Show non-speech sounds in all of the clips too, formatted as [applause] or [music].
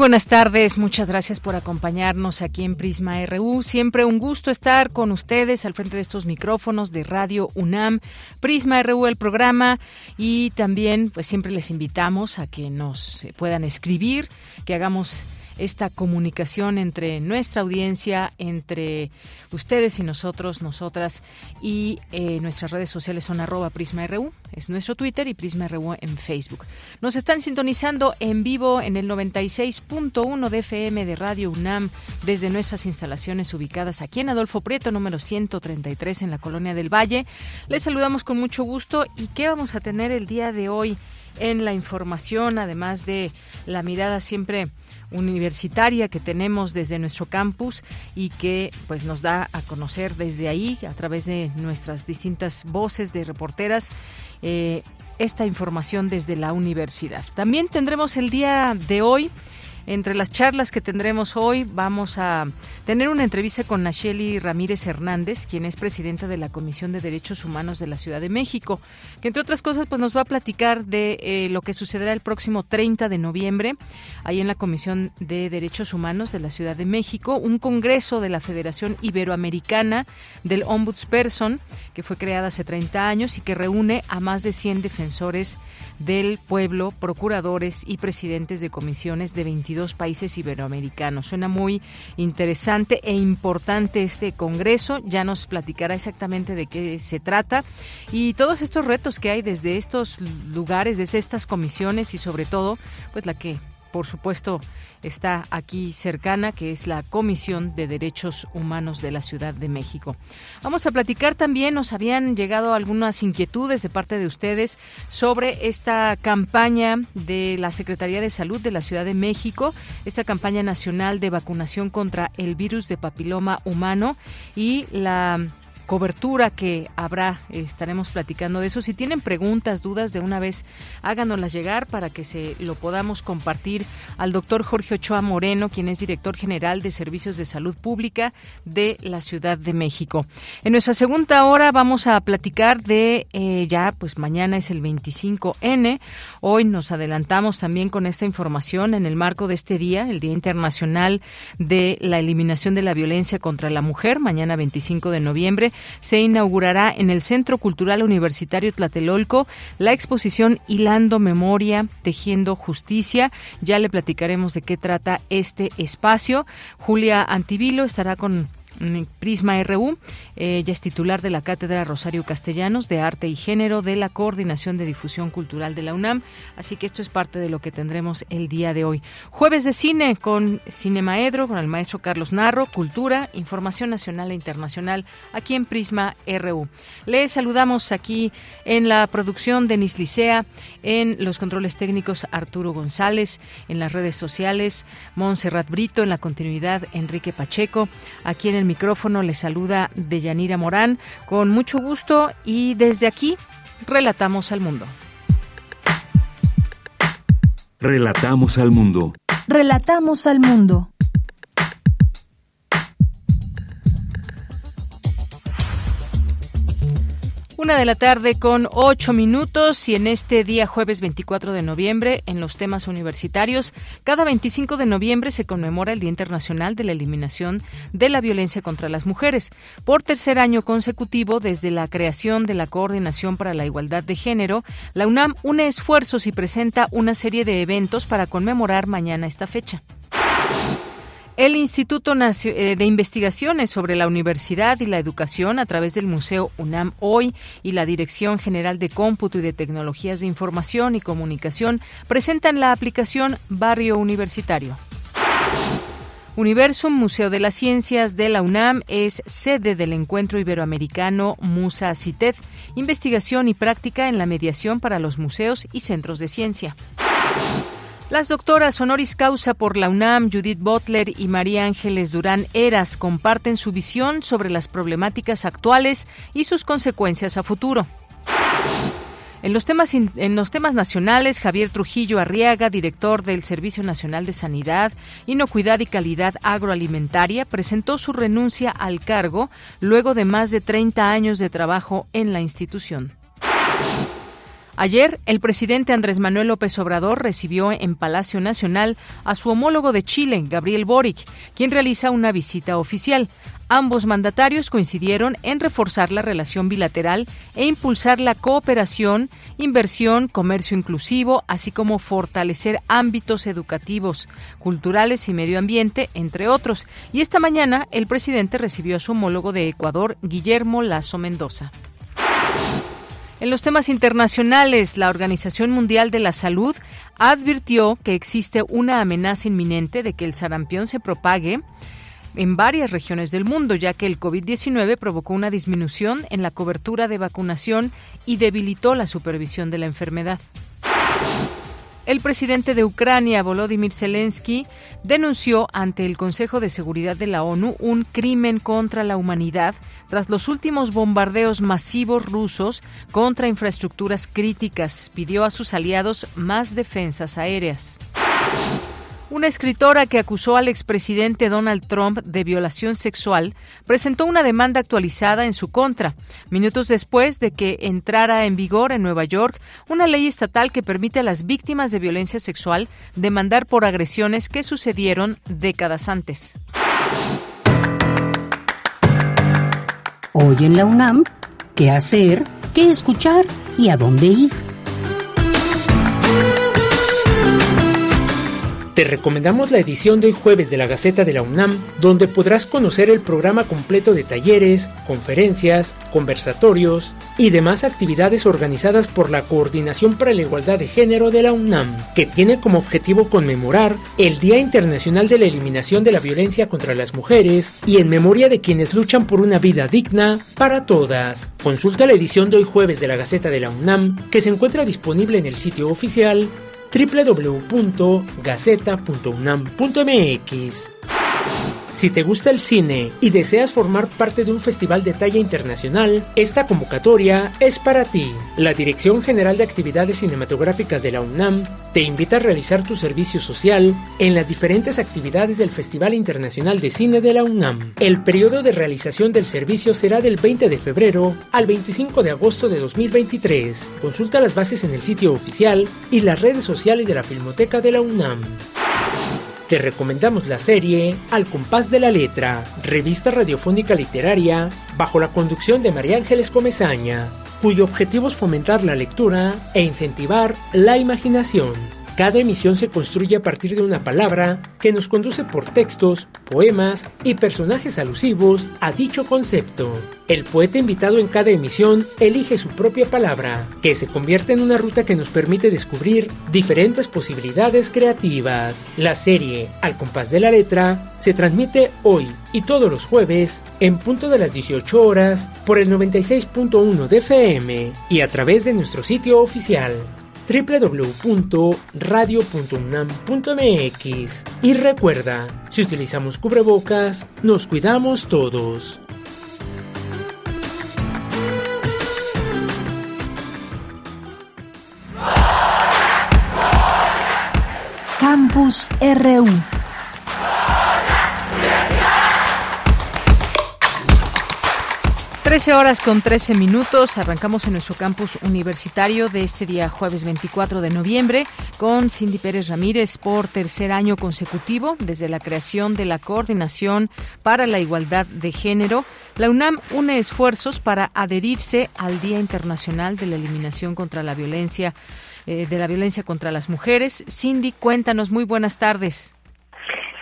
Buenas tardes, muchas gracias por acompañarnos aquí en Prisma RU. Siempre un gusto estar con ustedes al frente de estos micrófonos de Radio UNAM, Prisma RU el programa y también pues siempre les invitamos a que nos puedan escribir, que hagamos esta comunicación entre nuestra audiencia, entre ustedes y nosotros, nosotras, y eh, nuestras redes sociales son arroba PrismaRU, es nuestro Twitter, y PrismaRU en Facebook. Nos están sintonizando en vivo en el 96.1 de FM de Radio UNAM desde nuestras instalaciones ubicadas aquí en Adolfo Prieto, número 133 en la Colonia del Valle. Les saludamos con mucho gusto y qué vamos a tener el día de hoy en la información, además de la mirada siempre universitaria que tenemos desde nuestro campus y que pues nos da a conocer desde ahí a través de nuestras distintas voces de reporteras eh, esta información desde la universidad. También tendremos el día de hoy entre las charlas que tendremos hoy vamos a tener una entrevista con Nacheli Ramírez Hernández, quien es presidenta de la Comisión de Derechos Humanos de la Ciudad de México, que entre otras cosas pues nos va a platicar de eh, lo que sucederá el próximo 30 de noviembre ahí en la Comisión de Derechos Humanos de la Ciudad de México, un congreso de la Federación Iberoamericana del Ombudsperson que fue creada hace 30 años y que reúne a más de 100 defensores del pueblo, procuradores y presidentes de comisiones de 22 países iberoamericanos. Suena muy interesante e importante este congreso. Ya nos platicará exactamente de qué se trata y todos estos retos que hay desde estos lugares, desde estas comisiones y sobre todo, pues la que por supuesto, está aquí cercana, que es la Comisión de Derechos Humanos de la Ciudad de México. Vamos a platicar también, nos habían llegado algunas inquietudes de parte de ustedes sobre esta campaña de la Secretaría de Salud de la Ciudad de México, esta campaña nacional de vacunación contra el virus de papiloma humano y la cobertura que habrá. Estaremos platicando de eso. Si tienen preguntas, dudas, de una vez háganoslas llegar para que se lo podamos compartir al doctor Jorge Ochoa Moreno, quien es director general de Servicios de Salud Pública de la Ciudad de México. En nuestra segunda hora vamos a platicar de eh, ya, pues mañana es el 25N. Hoy nos adelantamos también con esta información en el marco de este día, el Día Internacional de la Eliminación de la Violencia contra la Mujer, mañana 25 de noviembre se inaugurará en el Centro Cultural Universitario Tlatelolco la exposición Hilando Memoria, Tejiendo Justicia. Ya le platicaremos de qué trata este espacio. Julia Antivilo estará con Prisma RU. ella es titular de la Cátedra Rosario Castellanos de Arte y Género de la Coordinación de Difusión Cultural de la UNAM. Así que esto es parte de lo que tendremos el día de hoy. Jueves de cine con Cinemaedro, con el maestro Carlos Narro, Cultura, Información Nacional e Internacional, aquí en Prisma RU. Les saludamos aquí en la producción de Nicea, en los controles técnicos Arturo González, en las redes sociales Montserrat Brito, en la continuidad Enrique Pacheco, aquí en el micrófono le saluda Deyanira Morán con mucho gusto y desde aquí relatamos al mundo. Relatamos al mundo. Relatamos al mundo. Una de la tarde con ocho minutos y en este día jueves 24 de noviembre en los temas universitarios, cada 25 de noviembre se conmemora el Día Internacional de la Eliminación de la Violencia contra las Mujeres. Por tercer año consecutivo, desde la creación de la Coordinación para la Igualdad de Género, la UNAM une esfuerzos y presenta una serie de eventos para conmemorar mañana esta fecha. El Instituto eh, de Investigaciones sobre la Universidad y la Educación a través del Museo UNAM Hoy y la Dirección General de Cómputo y de Tecnologías de Información y Comunicación presentan la aplicación Barrio Universitario. Universum, Museo de las Ciencias de la UNAM, es sede del encuentro iberoamericano Musa CITED, investigación y práctica en la mediación para los museos y centros de ciencia. Las doctoras honoris causa por la UNAM, Judith Butler y María Ángeles Durán Eras comparten su visión sobre las problemáticas actuales y sus consecuencias a futuro. En los, temas, en los temas nacionales, Javier Trujillo Arriaga, director del Servicio Nacional de Sanidad, Inocuidad y Calidad Agroalimentaria, presentó su renuncia al cargo luego de más de 30 años de trabajo en la institución. Ayer, el presidente Andrés Manuel López Obrador recibió en Palacio Nacional a su homólogo de Chile, Gabriel Boric, quien realiza una visita oficial. Ambos mandatarios coincidieron en reforzar la relación bilateral e impulsar la cooperación, inversión, comercio inclusivo, así como fortalecer ámbitos educativos, culturales y medio ambiente, entre otros. Y esta mañana el presidente recibió a su homólogo de Ecuador, Guillermo Lazo Mendoza. En los temas internacionales, la Organización Mundial de la Salud advirtió que existe una amenaza inminente de que el sarampión se propague en varias regiones del mundo, ya que el COVID-19 provocó una disminución en la cobertura de vacunación y debilitó la supervisión de la enfermedad. El presidente de Ucrania, Volodymyr Zelensky, denunció ante el Consejo de Seguridad de la ONU un crimen contra la humanidad tras los últimos bombardeos masivos rusos contra infraestructuras críticas. Pidió a sus aliados más defensas aéreas. Una escritora que acusó al expresidente Donald Trump de violación sexual presentó una demanda actualizada en su contra, minutos después de que entrara en vigor en Nueva York una ley estatal que permite a las víctimas de violencia sexual demandar por agresiones que sucedieron décadas antes. Hoy en la UNAM, ¿qué hacer? ¿Qué escuchar? ¿Y a dónde ir? Te recomendamos la edición de hoy jueves de la Gaceta de la UNAM, donde podrás conocer el programa completo de talleres, conferencias, conversatorios y demás actividades organizadas por la Coordinación para la Igualdad de Género de la UNAM, que tiene como objetivo conmemorar el Día Internacional de la Eliminación de la Violencia contra las Mujeres y en memoria de quienes luchan por una vida digna para todas. Consulta la edición de hoy jueves de la Gaceta de la UNAM, que se encuentra disponible en el sitio oficial www.gaceta.unam.mx. Si te gusta el cine y deseas formar parte de un festival de talla internacional, esta convocatoria es para ti. La Dirección General de Actividades Cinematográficas de la UNAM te invita a realizar tu servicio social en las diferentes actividades del Festival Internacional de Cine de la UNAM. El periodo de realización del servicio será del 20 de febrero al 25 de agosto de 2023. Consulta las bases en el sitio oficial y las redes sociales de la Filmoteca de la UNAM. Te recomendamos la serie Al compás de la letra, revista radiofónica literaria, bajo la conducción de María Ángeles Comezaña, cuyo objetivo es fomentar la lectura e incentivar la imaginación. Cada emisión se construye a partir de una palabra que nos conduce por textos, poemas y personajes alusivos a dicho concepto. El poeta invitado en cada emisión elige su propia palabra, que se convierte en una ruta que nos permite descubrir diferentes posibilidades creativas. La serie Al compás de la letra se transmite hoy y todos los jueves en punto de las 18 horas por el 96.1 de FM y a través de nuestro sitio oficial www.radio.unam.mx. Y recuerda, si utilizamos cubrebocas, nos cuidamos todos. Campus RU 13 horas con 13 minutos. Arrancamos en nuestro campus universitario de este día jueves 24 de noviembre con Cindy Pérez Ramírez por tercer año consecutivo desde la creación de la Coordinación para la Igualdad de Género. La UNAM une esfuerzos para adherirse al Día Internacional de la Eliminación contra la Violencia eh, de la Violencia contra las Mujeres. Cindy, cuéntanos. Muy buenas tardes.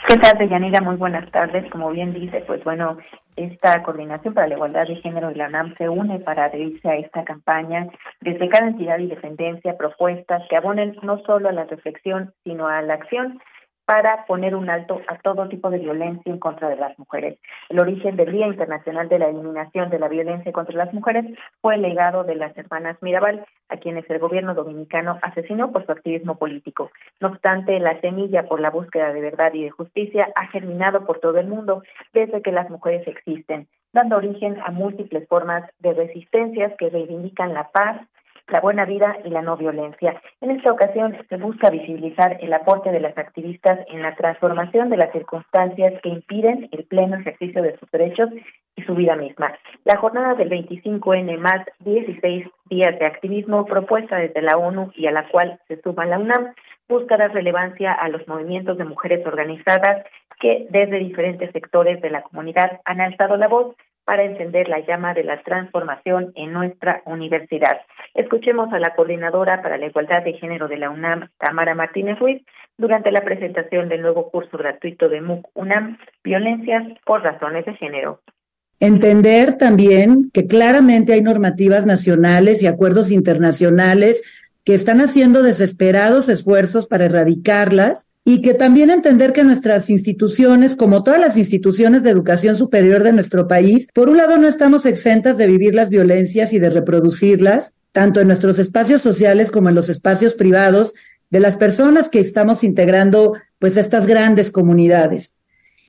¿Qué tal, Deyanira? Muy buenas tardes. Como bien dice, pues bueno, esta coordinación para la igualdad de género y la UNAM se une para adherirse a esta campaña desde cada entidad y dependencia propuestas que abonen no solo a la reflexión, sino a la acción para poner un alto a todo tipo de violencia en contra de las mujeres. El origen del Día Internacional de la Eliminación de la Violencia contra las Mujeres fue el legado de las hermanas Mirabal, a quienes el gobierno dominicano asesinó por su activismo político. No obstante, la semilla por la búsqueda de verdad y de justicia ha germinado por todo el mundo desde que las mujeres existen, dando origen a múltiples formas de resistencias que reivindican la paz, la buena vida y la no violencia. En esta ocasión se busca visibilizar el aporte de las activistas en la transformación de las circunstancias que impiden el pleno ejercicio de sus derechos y su vida misma. La jornada del 25N más 16 días de activismo propuesta desde la ONU y a la cual se suma la UNAM busca dar relevancia a los movimientos de mujeres organizadas que desde diferentes sectores de la comunidad han alzado la voz para encender la llama de la transformación en nuestra universidad. Escuchemos a la coordinadora para la igualdad de género de la UNAM, Tamara Martínez Ruiz, durante la presentación del nuevo curso gratuito de MOOC UNAM, Violencias por Razones de Género. Entender también que claramente hay normativas nacionales y acuerdos internacionales que están haciendo desesperados esfuerzos para erradicarlas y que también entender que nuestras instituciones, como todas las instituciones de educación superior de nuestro país, por un lado no estamos exentas de vivir las violencias y de reproducirlas, tanto en nuestros espacios sociales como en los espacios privados de las personas que estamos integrando pues estas grandes comunidades.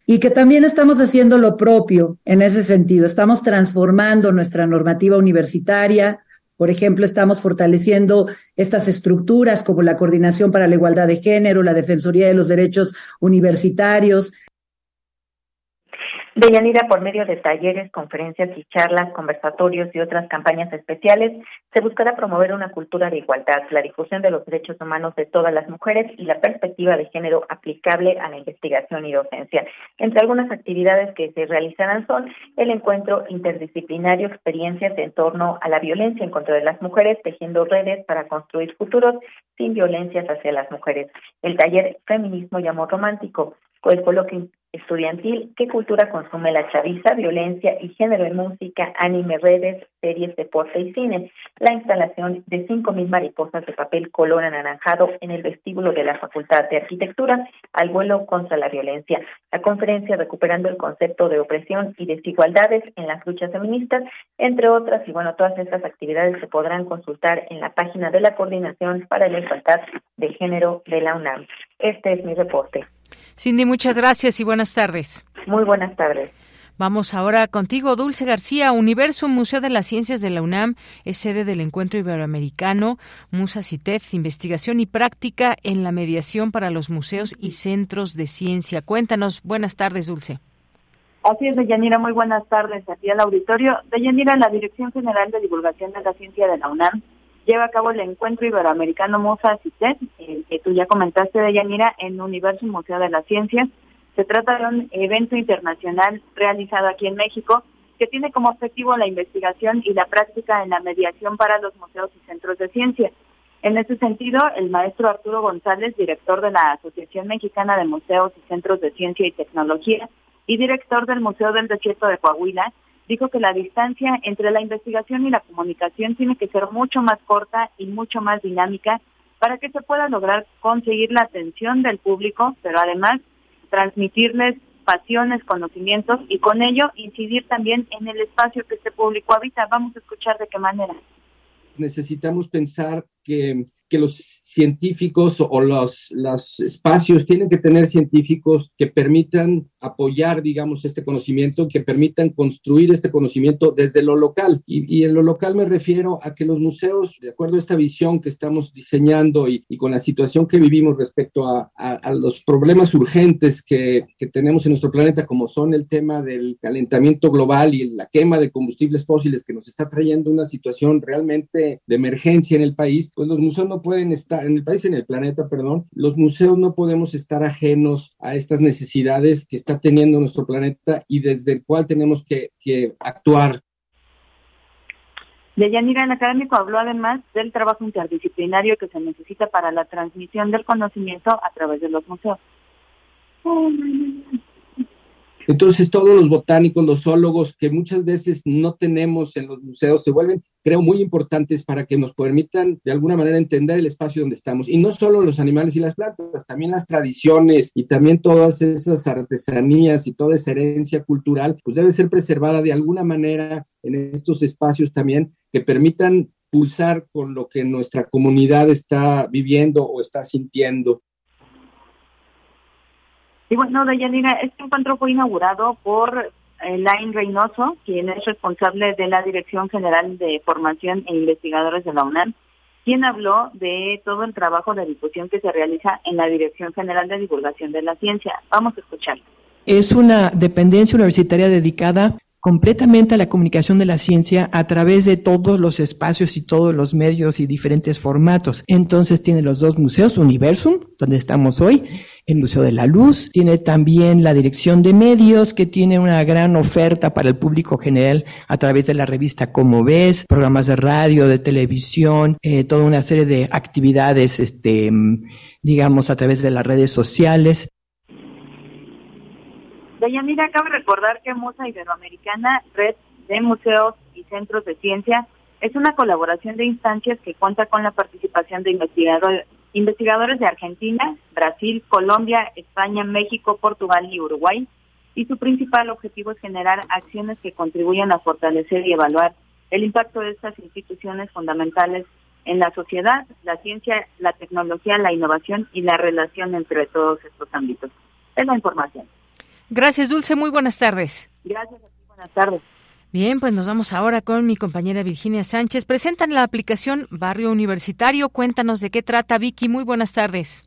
Y que también estamos haciendo lo propio en ese sentido. Estamos transformando nuestra normativa universitaria, por ejemplo, estamos fortaleciendo estas estructuras como la Coordinación para la Igualdad de Género, la Defensoría de los Derechos Universitarios, Deyanira, por medio de talleres, conferencias y charlas, conversatorios y otras campañas especiales, se buscará promover una cultura de igualdad, la difusión de los derechos humanos de todas las mujeres y la perspectiva de género aplicable a la investigación y docencia. Entre algunas actividades que se realizarán son el encuentro interdisciplinario, experiencias en torno a la violencia en contra de las mujeres, tejiendo redes para construir futuros sin violencias hacia las mujeres. El taller Feminismo y Amor Romántico, coloquio estudiantil, ¿qué cultura consume la chaviza? Violencia y género en música, anime, redes, series, deporte y cine. La instalación de 5.000 mariposas de papel color anaranjado en el vestíbulo de la Facultad de Arquitectura al vuelo contra la violencia. La conferencia recuperando el concepto de opresión y desigualdades en las luchas feministas, entre otras. Y bueno, todas estas actividades se podrán consultar en la página de la Coordinación para la Igualdad de Género de la UNAM. Este es mi reporte. Cindy, muchas gracias y buenas tardes. Muy buenas tardes. Vamos ahora contigo, Dulce García. Universo Museo de las Ciencias de la UNAM es sede del Encuentro Iberoamericano Musa CITEF, Investigación y Práctica en la Mediación para los Museos y Centros de Ciencia. Cuéntanos. Buenas tardes, Dulce. Así es, Deyanira. Muy buenas tardes aquí al auditorio. Deyanira, la Dirección General de Divulgación de la Ciencia de la UNAM lleva a cabo el encuentro iberoamericano Musa CITES, el que tú ya comentaste de Yanira, en Universo Museo de las Ciencias. Se trata de un evento internacional realizado aquí en México que tiene como objetivo la investigación y la práctica en la mediación para los museos y centros de ciencia. En ese sentido, el maestro Arturo González, director de la Asociación Mexicana de Museos y Centros de Ciencia y Tecnología y director del Museo del Desierto de Coahuila, dijo que la distancia entre la investigación y la comunicación tiene que ser mucho más corta y mucho más dinámica para que se pueda lograr conseguir la atención del público, pero además transmitirles pasiones, conocimientos y con ello incidir también en el espacio que este público habita. Vamos a escuchar de qué manera. Necesitamos pensar que, que los científicos o los, los espacios tienen que tener científicos que permitan apoyar, digamos, este conocimiento, que permitan construir este conocimiento desde lo local. Y, en lo local me refiero a que los museos, de acuerdo a esta visión que estamos diseñando y, con la situación que vivimos respecto a, a, los problemas urgentes que, que, tenemos en nuestro planeta, como son el tema del calentamiento global y la quema de combustibles fósiles que nos está trayendo una situación realmente de emergencia en el país, pues los museos no pueden estar en el país, en el planeta, perdón, los museos no podemos estar ajenos a estas necesidades que está teniendo nuestro planeta y desde el cual tenemos que, que actuar. Deyanira, el académico habló además del trabajo interdisciplinario que se necesita para la transmisión del conocimiento a través de los museos. Entonces todos los botánicos, los zoólogos que muchas veces no tenemos en los museos se vuelven, creo, muy importantes para que nos permitan de alguna manera entender el espacio donde estamos. Y no solo los animales y las plantas, también las tradiciones y también todas esas artesanías y toda esa herencia cultural, pues debe ser preservada de alguna manera en estos espacios también que permitan pulsar con lo que nuestra comunidad está viviendo o está sintiendo. Y bueno, Dayanira, este encuentro fue inaugurado por Elaine Reynoso, quien es responsable de la Dirección General de Formación e Investigadores de la UNAM, quien habló de todo el trabajo de difusión que se realiza en la Dirección General de Divulgación de la Ciencia. Vamos a escucharlo. Es una dependencia universitaria dedicada completamente a la comunicación de la ciencia a través de todos los espacios y todos los medios y diferentes formatos. Entonces tiene los dos museos, Universum, donde estamos hoy, el Museo de la Luz, tiene también la Dirección de Medios, que tiene una gran oferta para el público general a través de la revista Como Ves, programas de radio, de televisión, eh, toda una serie de actividades, este, digamos, a través de las redes sociales. Deyanira, cabe recordar que Musa Iberoamericana, Red de Museos y Centros de Ciencia, es una colaboración de instancias que cuenta con la participación de investigadores, investigadores de Argentina, Brasil, Colombia, España, México, Portugal y Uruguay, y su principal objetivo es generar acciones que contribuyan a fortalecer y evaluar el impacto de estas instituciones fundamentales en la sociedad, la ciencia, la tecnología, la innovación y la relación entre todos estos ámbitos. Es la información. Gracias, Dulce. Muy buenas tardes. Gracias a ti. Buenas tardes. Bien, pues nos vamos ahora con mi compañera Virginia Sánchez. Presentan la aplicación Barrio Universitario. Cuéntanos de qué trata, Vicky. Muy buenas tardes.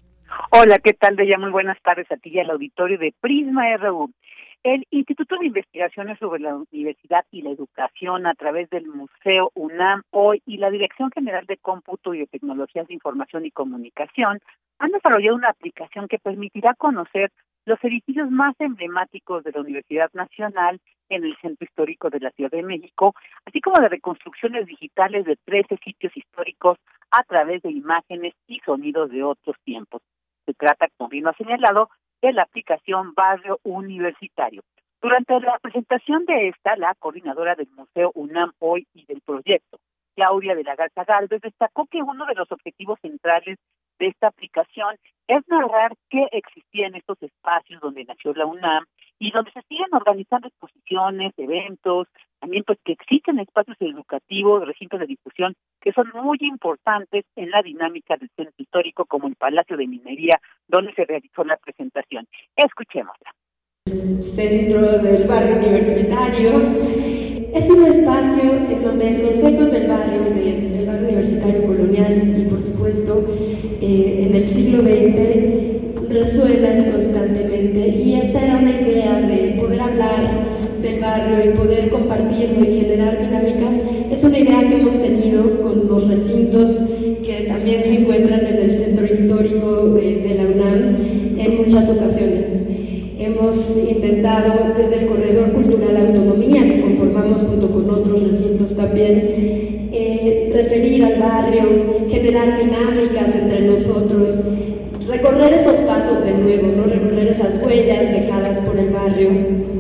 Hola, ¿qué tal, Bella? Muy buenas tardes a ti y al auditorio de Prisma RU. El Instituto de Investigaciones sobre la Universidad y la Educación a través del Museo UNAM hoy y la Dirección General de Cómputo y de Tecnologías de Información y Comunicación han desarrollado una aplicación que permitirá conocer los edificios más emblemáticos de la Universidad Nacional en el centro histórico de la Ciudad de México, así como de reconstrucciones digitales de 13 sitios históricos a través de imágenes y sonidos de otros tiempos. Se trata, como bien ha señalado, de la aplicación Barrio Universitario. Durante la presentación de esta, la coordinadora del Museo UNAM hoy y del proyecto, Claudia de la Garza Galvez, destacó que uno de los objetivos centrales de esta aplicación es narrar qué existía en estos espacios donde nació la UNAM y donde se siguen organizando exposiciones, eventos, también pues que existen espacios educativos, recintos de difusión que son muy importantes en la dinámica del centro histórico como el Palacio de Minería donde se realizó la presentación. Escuchémosla. Centro del barrio universitario es un espacio en donde los ecos del barrio, del barrio universitario colonial y por supuesto eh, en el siglo XX resuenan constantemente y esta era una idea de poder hablar del barrio y poder compartirlo y generar dinámicas, es una idea que hemos tenido con los recintos que también se encuentran en el centro histórico de, de la UNAM en muchas ocasiones. Intentado desde el Corredor Cultural Autonomía, que conformamos junto con otros recintos también, eh, referir al barrio, generar dinámicas entre nosotros, recorrer esos pasos de nuevo, ¿no? recorrer esas huellas dejadas por el barrio.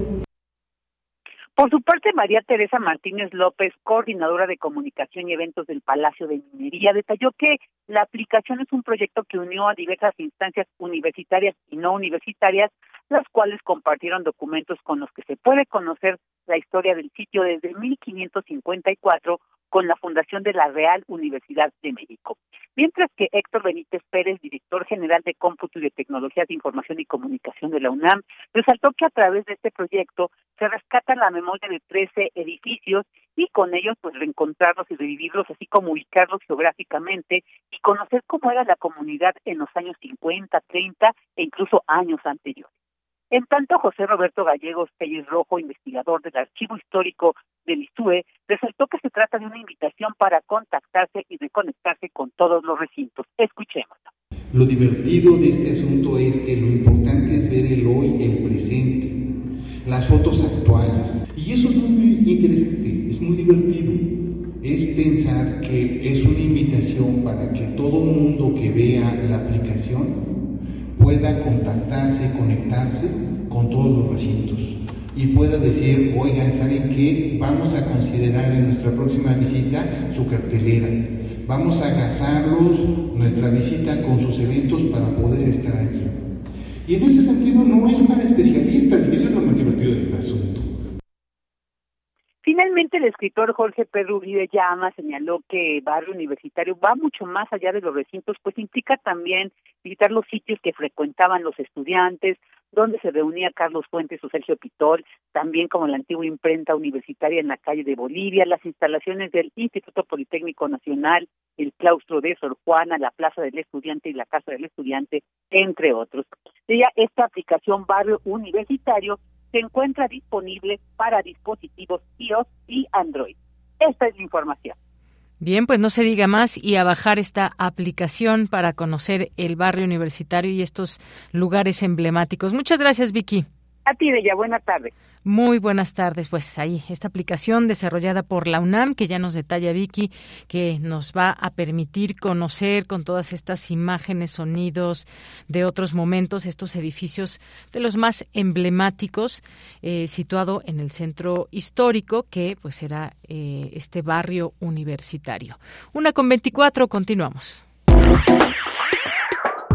Por su parte, María Teresa Martínez López, coordinadora de comunicación y eventos del Palacio de Minería, detalló que la aplicación es un proyecto que unió a diversas instancias universitarias y no universitarias, las cuales compartieron documentos con los que se puede conocer la historia del sitio desde 1554 con la fundación de la Real Universidad de México. Mientras que Héctor Benítez Pérez, director general de Cómputo y de Tecnologías de Información y Comunicación de la UNAM, resaltó que a través de este proyecto se rescata la memoria de 13 edificios y con ellos pues reencontrarlos y revivirlos, así como ubicarlos geográficamente y conocer cómo era la comunidad en los años 50, 30 e incluso años anteriores. En tanto, José Roberto Gallegos Pérez Rojo, investigador del Archivo Histórico del ISUE, resaltó que se trata de una invitación para contactarse y reconectarse con todos los recintos. Escuchemos. Lo divertido de este asunto es que lo importante es ver el hoy, el presente, las fotos actuales. Y eso es muy interesante, es muy divertido. Es pensar que es una invitación para que todo mundo que vea la aplicación pueda contactarse, conectarse con todos los recintos y pueda decir, oigan, ¿saben qué? Vamos a considerar en nuestra próxima visita su cartelera. Vamos a agazarlos nuestra visita con sus eventos para poder estar allí. Y en ese sentido no es para especialistas, y eso es lo más divertido del asunto. Finalmente, el escritor Jorge Pedro Uribe Llama señaló que barrio universitario va mucho más allá de los recintos, pues implica también visitar los sitios que frecuentaban los estudiantes, donde se reunía Carlos Fuentes o Sergio Pitol, también como la antigua imprenta universitaria en la calle de Bolivia, las instalaciones del Instituto Politécnico Nacional, el claustro de Sor Juana, la Plaza del Estudiante y la Casa del Estudiante, entre otros. Ella, esta aplicación Barrio Universitario se encuentra disponible para dispositivos iOS y Android. Esta es la información. Bien, pues no se diga más y a bajar esta aplicación para conocer el barrio universitario y estos lugares emblemáticos. Muchas gracias, Vicky. A ti, Bella. Buenas tardes. Muy buenas tardes. Pues ahí, esta aplicación desarrollada por la UNAM, que ya nos detalla Vicky, que nos va a permitir conocer con todas estas imágenes, sonidos de otros momentos, estos edificios de los más emblemáticos, eh, situado en el centro histórico, que pues será eh, este barrio universitario. Una con 24, continuamos.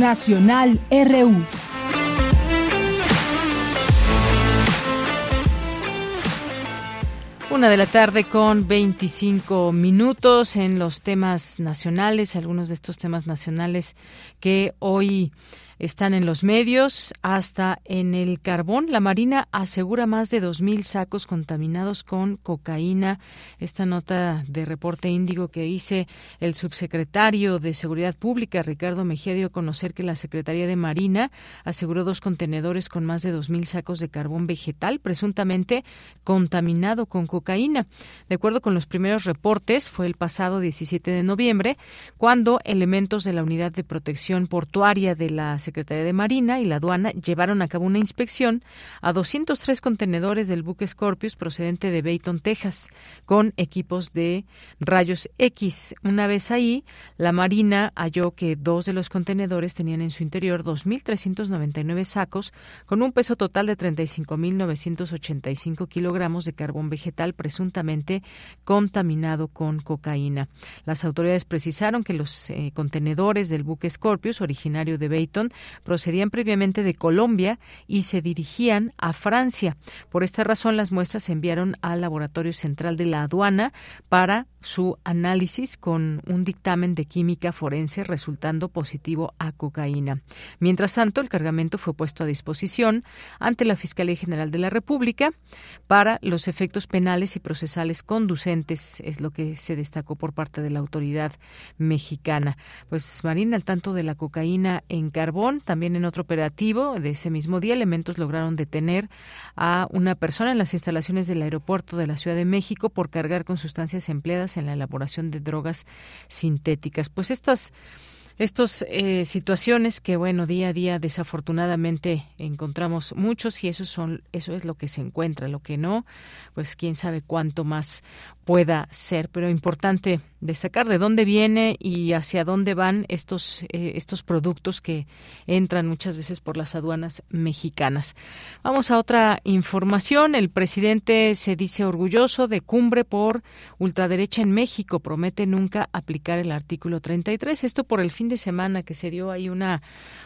Nacional RU. Una de la tarde con 25 minutos en los temas nacionales, algunos de estos temas nacionales que hoy están en los medios, hasta en el carbón. La Marina asegura más de 2.000 sacos contaminados con cocaína. Esta nota de reporte índigo que dice el subsecretario de Seguridad Pública, Ricardo Mejía, dio a conocer que la Secretaría de Marina aseguró dos contenedores con más de 2.000 sacos de carbón vegetal, presuntamente contaminado con cocaína. De acuerdo con los primeros reportes, fue el pasado 17 de noviembre cuando elementos de la Unidad de Protección Portuaria de la Secretaría de Marina y la aduana llevaron a cabo una inspección a 203 contenedores del buque Scorpius procedente de Bayton, Texas, con equipos de rayos X. Una vez ahí, la Marina halló que dos de los contenedores tenían en su interior 2.399 sacos con un peso total de 35.985 kilogramos de carbón vegetal presuntamente contaminado con cocaína. Las autoridades precisaron que los eh, contenedores del buque Scorpius, originario de Bayton, procedían previamente de Colombia y se dirigían a Francia. Por esta razón, las muestras se enviaron al Laboratorio Central de la Aduana para su análisis con un dictamen de química forense resultando positivo a cocaína. Mientras tanto, el cargamento fue puesto a disposición ante la Fiscalía General de la República para los efectos penales y procesales conducentes, es lo que se destacó por parte de la autoridad mexicana. Pues Marina, al tanto de la cocaína en carbón, también en otro operativo de ese mismo día, elementos lograron detener a una persona en las instalaciones del aeropuerto de la Ciudad de México por cargar con sustancias empleadas en la elaboración de drogas sintéticas. Pues estas estas eh, situaciones que bueno día a día desafortunadamente encontramos muchos y eso son eso es lo que se encuentra lo que no pues quién sabe cuánto más pueda ser. Pero importante destacar de dónde viene y hacia dónde van estos eh, estos productos que entran muchas veces por las aduanas mexicanas. Vamos a otra información. El presidente se dice orgulloso de cumbre por ultraderecha en México. Promete nunca aplicar el artículo 33 esto por el fin de semana que se dio ahí una,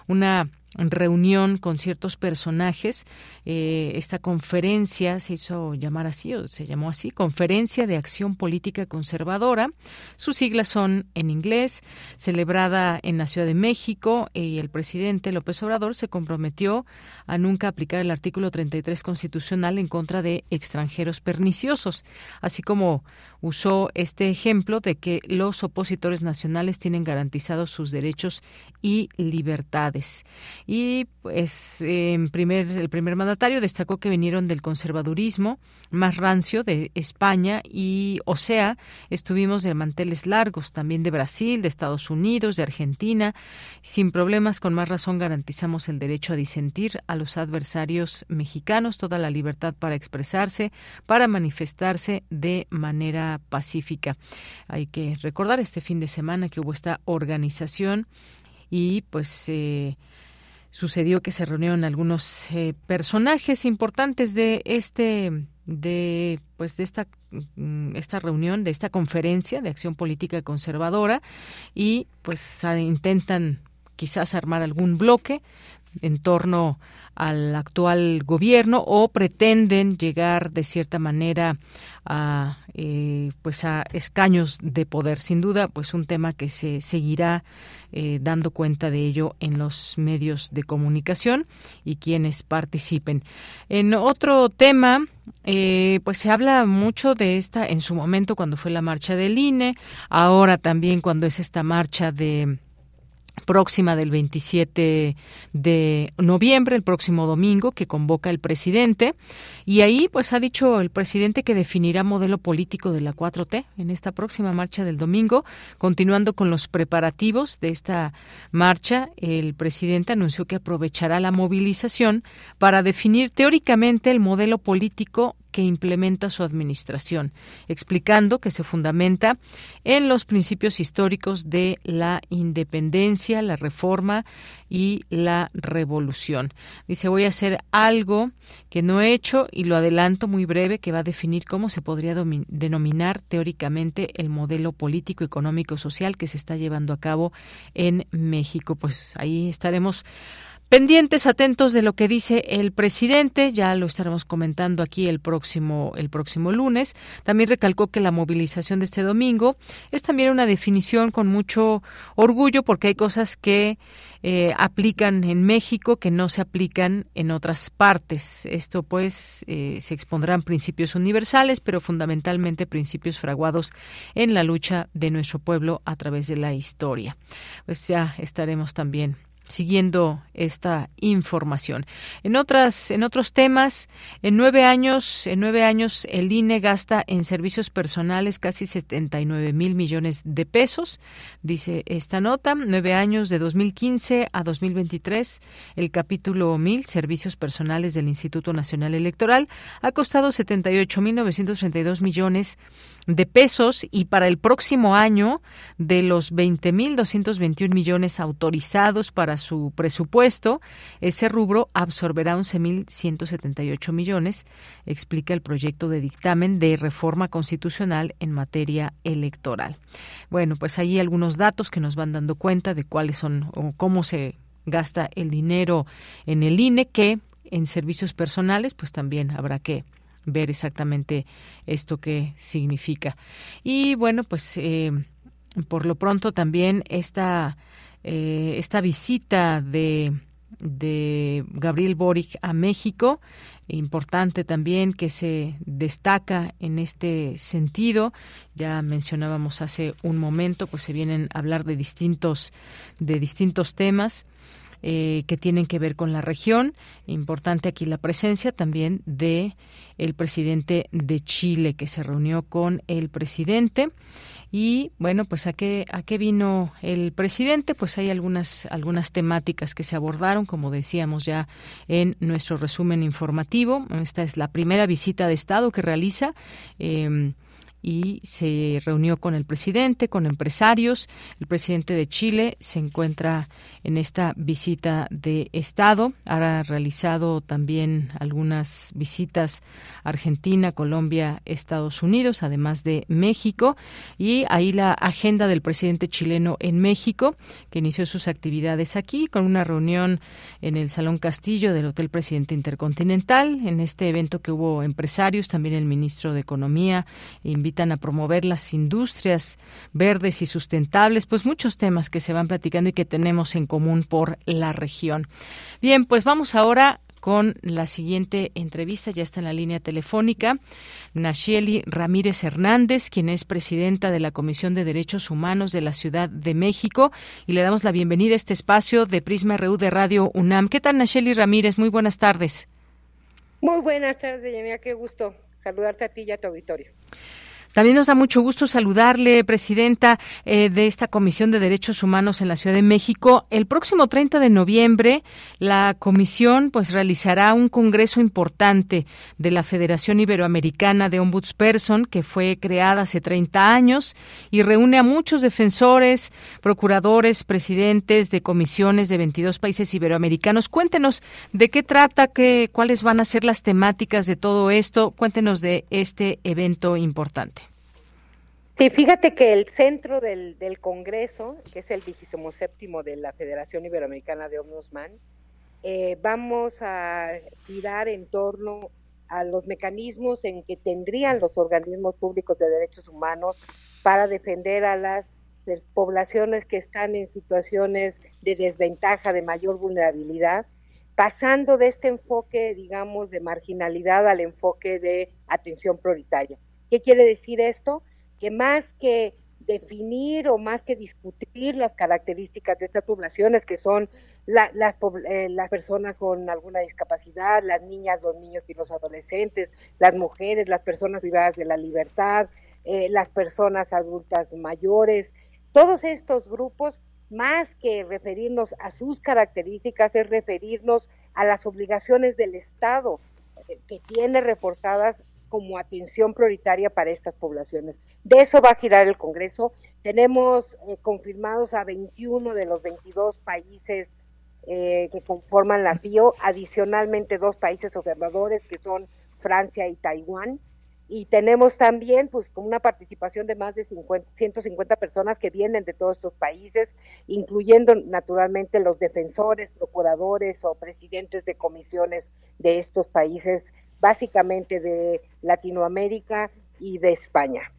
una reunión con ciertos personajes. Eh, esta conferencia se hizo llamar así, o se llamó así, Conferencia de Acción Política Conservadora. Sus siglas son en inglés, celebrada en la Ciudad de México, y el presidente López Obrador se comprometió a nunca aplicar el artículo 33 constitucional en contra de extranjeros perniciosos, así como usó este ejemplo de que los opositores nacionales tienen garantizados sus derechos y libertades. Y pues en primer, el primer mandatario destacó que vinieron del conservadurismo más rancio de España y, o sea, estuvimos de manteles largos, también de Brasil, de Estados Unidos, de Argentina. Sin problemas, con más razón, garantizamos el derecho a disentir a los adversarios mexicanos, toda la libertad para expresarse, para manifestarse de manera pacífica. Hay que recordar este fin de semana que hubo esta organización y pues eh, sucedió que se reunieron algunos eh, personajes importantes de este de pues de esta mm, esta reunión de esta conferencia de acción política conservadora y pues intentan quizás armar algún bloque en torno al actual gobierno o pretenden llegar de cierta manera a eh, pues a escaños de poder. Sin duda pues un tema que se seguirá eh, dando cuenta de ello en los medios de comunicación y quienes participen. En otro tema eh, pues se habla mucho de esta en su momento cuando fue la marcha del INE ahora también cuando es esta marcha de próxima del 27 de noviembre, el próximo domingo, que convoca el presidente. Y ahí, pues, ha dicho el presidente que definirá modelo político de la 4T en esta próxima marcha del domingo. Continuando con los preparativos de esta marcha, el presidente anunció que aprovechará la movilización para definir teóricamente el modelo político que implementa su administración, explicando que se fundamenta en los principios históricos de la independencia, la reforma y la revolución. Dice, voy a hacer algo que no he hecho y lo adelanto muy breve, que va a definir cómo se podría denominar teóricamente el modelo político, económico, social que se está llevando a cabo en México. Pues ahí estaremos Pendientes, atentos de lo que dice el presidente, ya lo estaremos comentando aquí el próximo, el próximo lunes. También recalcó que la movilización de este domingo es también una definición con mucho orgullo porque hay cosas que eh, aplican en México que no se aplican en otras partes. Esto pues eh, se expondrán principios universales, pero fundamentalmente principios fraguados en la lucha de nuestro pueblo a través de la historia. Pues ya estaremos también siguiendo esta información. En otras, en otros temas, en nueve años, en nueve años el INE gasta en servicios personales casi 79 mil millones de pesos, dice esta nota. Nueve años de 2015 a 2023, el capítulo mil servicios personales del Instituto Nacional Electoral ha costado 78 mil 932 millones pesos y para el próximo año de los 20 mil 221 millones autorizados para su presupuesto, ese rubro absorberá 11.178 millones, explica el proyecto de dictamen de reforma constitucional en materia electoral. Bueno, pues ahí algunos datos que nos van dando cuenta de cuáles son o cómo se gasta el dinero en el INE, que en servicios personales, pues también habrá que ver exactamente esto que significa. Y bueno, pues eh, por lo pronto también esta eh, esta visita de, de Gabriel Boric a México, importante también que se destaca en este sentido. Ya mencionábamos hace un momento, pues se vienen a hablar de distintos, de distintos temas. Eh, que tienen que ver con la región. Importante aquí la presencia también de el presidente de Chile que se reunió con el presidente y bueno, pues a qué a qué vino el presidente, pues hay algunas algunas temáticas que se abordaron, como decíamos ya en nuestro resumen informativo. Esta es la primera visita de Estado que realiza. Eh, y se reunió con el presidente, con empresarios. El presidente de Chile se encuentra en esta visita de Estado. Ha realizado también algunas visitas a Argentina, Colombia, Estados Unidos, además de México. Y ahí la agenda del presidente chileno en México, que inició sus actividades aquí con una reunión en el Salón Castillo del Hotel Presidente Intercontinental. En este evento que hubo empresarios, también el ministro de Economía, a promover las industrias verdes y sustentables, pues muchos temas que se van platicando y que tenemos en común por la región. Bien, pues vamos ahora con la siguiente entrevista. Ya está en la línea telefónica Nacheli Ramírez Hernández, quien es presidenta de la Comisión de Derechos Humanos de la Ciudad de México. Y le damos la bienvenida a este espacio de Prisma RU de Radio UNAM. ¿Qué tal, Nacheli Ramírez? Muy buenas tardes. Muy buenas tardes, Yanira. Qué gusto saludarte a ti y a tu auditorio. También nos da mucho gusto saludarle, presidenta eh, de esta Comisión de Derechos Humanos en la Ciudad de México. El próximo 30 de noviembre, la comisión pues realizará un congreso importante de la Federación Iberoamericana de Ombudsperson, que fue creada hace 30 años y reúne a muchos defensores, procuradores, presidentes de comisiones de 22 países iberoamericanos. Cuéntenos de qué trata, qué, cuáles van a ser las temáticas de todo esto. Cuéntenos de este evento importante. Sí, fíjate que el centro del, Congreso, que es el 27 de la Federación Iberoamericana de Ombudsman, eh, vamos a girar en torno a los mecanismos en que tendrían los organismos públicos de derechos humanos para defender a las poblaciones que están en situaciones de desventaja, de mayor vulnerabilidad, pasando de este enfoque, digamos, de marginalidad al enfoque de atención prioritaria. ¿Qué quiere decir esto? Que más que definir o más que discutir las características de estas poblaciones, que son las, eh, las personas con alguna discapacidad, las niñas, los niños y los adolescentes, las mujeres, las personas privadas de la libertad, eh, las personas adultas mayores, todos estos grupos, más que referirnos a sus características, es referirnos a las obligaciones del Estado eh, que tiene reforzadas como atención prioritaria para estas poblaciones. De eso va a girar el Congreso. Tenemos eh, confirmados a 21 de los 22 países eh, que conforman la FIO, adicionalmente dos países observadores que son Francia y Taiwán. Y tenemos también pues una participación de más de 50, 150 personas que vienen de todos estos países, incluyendo naturalmente los defensores, procuradores o presidentes de comisiones de estos países básicamente de Latinoamérica y de España.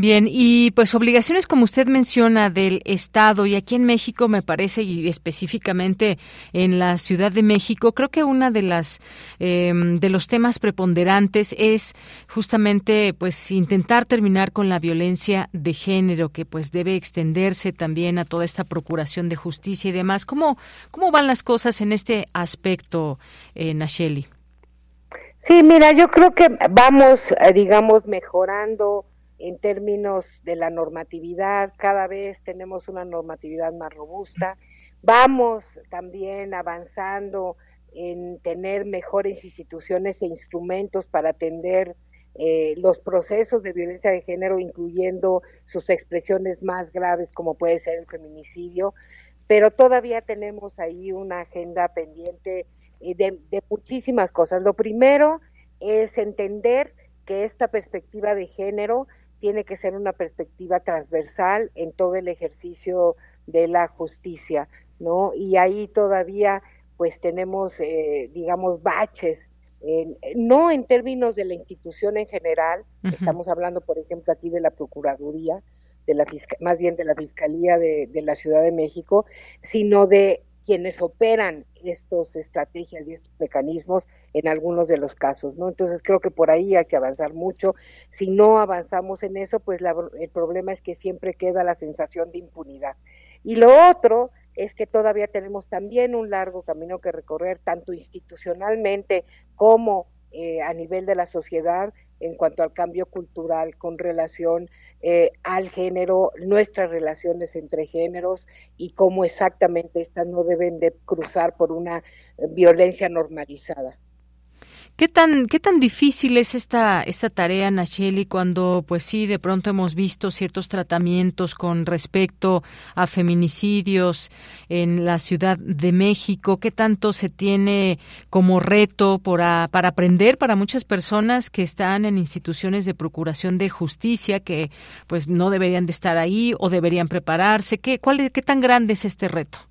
Bien, y pues obligaciones como usted menciona del Estado y aquí en México me parece y específicamente en la Ciudad de México creo que una de las em, de los temas preponderantes es justamente pues intentar terminar con la violencia de género que pues debe extenderse también a toda esta procuración de justicia y demás. ¿Cómo cómo van las cosas en este aspecto, eh, Nacheli? Sí, mira, yo creo que vamos, eh, digamos, mejorando en términos de la normatividad, cada vez tenemos una normatividad más robusta, vamos también avanzando en tener mejores instituciones e instrumentos para atender eh, los procesos de violencia de género, incluyendo sus expresiones más graves como puede ser el feminicidio, pero todavía tenemos ahí una agenda pendiente de, muchísimas cosas. Lo primero es entender que esta perspectiva de género tiene que ser una perspectiva transversal en todo el ejercicio de la justicia, ¿no? Y ahí todavía pues tenemos, eh, digamos, baches, no en términos de la institución en general, estamos hablando, por ejemplo, aquí de la Procuraduría, de la más bien de la Fiscalía de, de la Ciudad de México, sino de quienes operan estos estrategias y estos mecanismos en algunos de los casos, ¿no? Entonces creo que por ahí hay que avanzar mucho. Si no avanzamos en eso, pues el problema es que siempre queda la sensación de impunidad. Y lo otro es que todavía tenemos también un largo camino que recorrer, tanto institucionalmente como eh, a nivel de la sociedad, en cuanto al cambio cultural con relación eh, al género, nuestras relaciones entre géneros y cómo exactamente estas no deben de cruzar por una violencia normalizada. ¿Qué tan, qué tan difícil es esta, esta tarea, Nacheli, cuando, pues sí, de pronto hemos visto ciertos tratamientos con respecto a feminicidios en la Ciudad de México? ¿Qué tanto se tiene como reto para, para aprender para muchas personas que están en instituciones de procuración de justicia, que pues no deberían de estar ahí o deberían prepararse? ¿Qué, cuál, qué tan grande es este reto?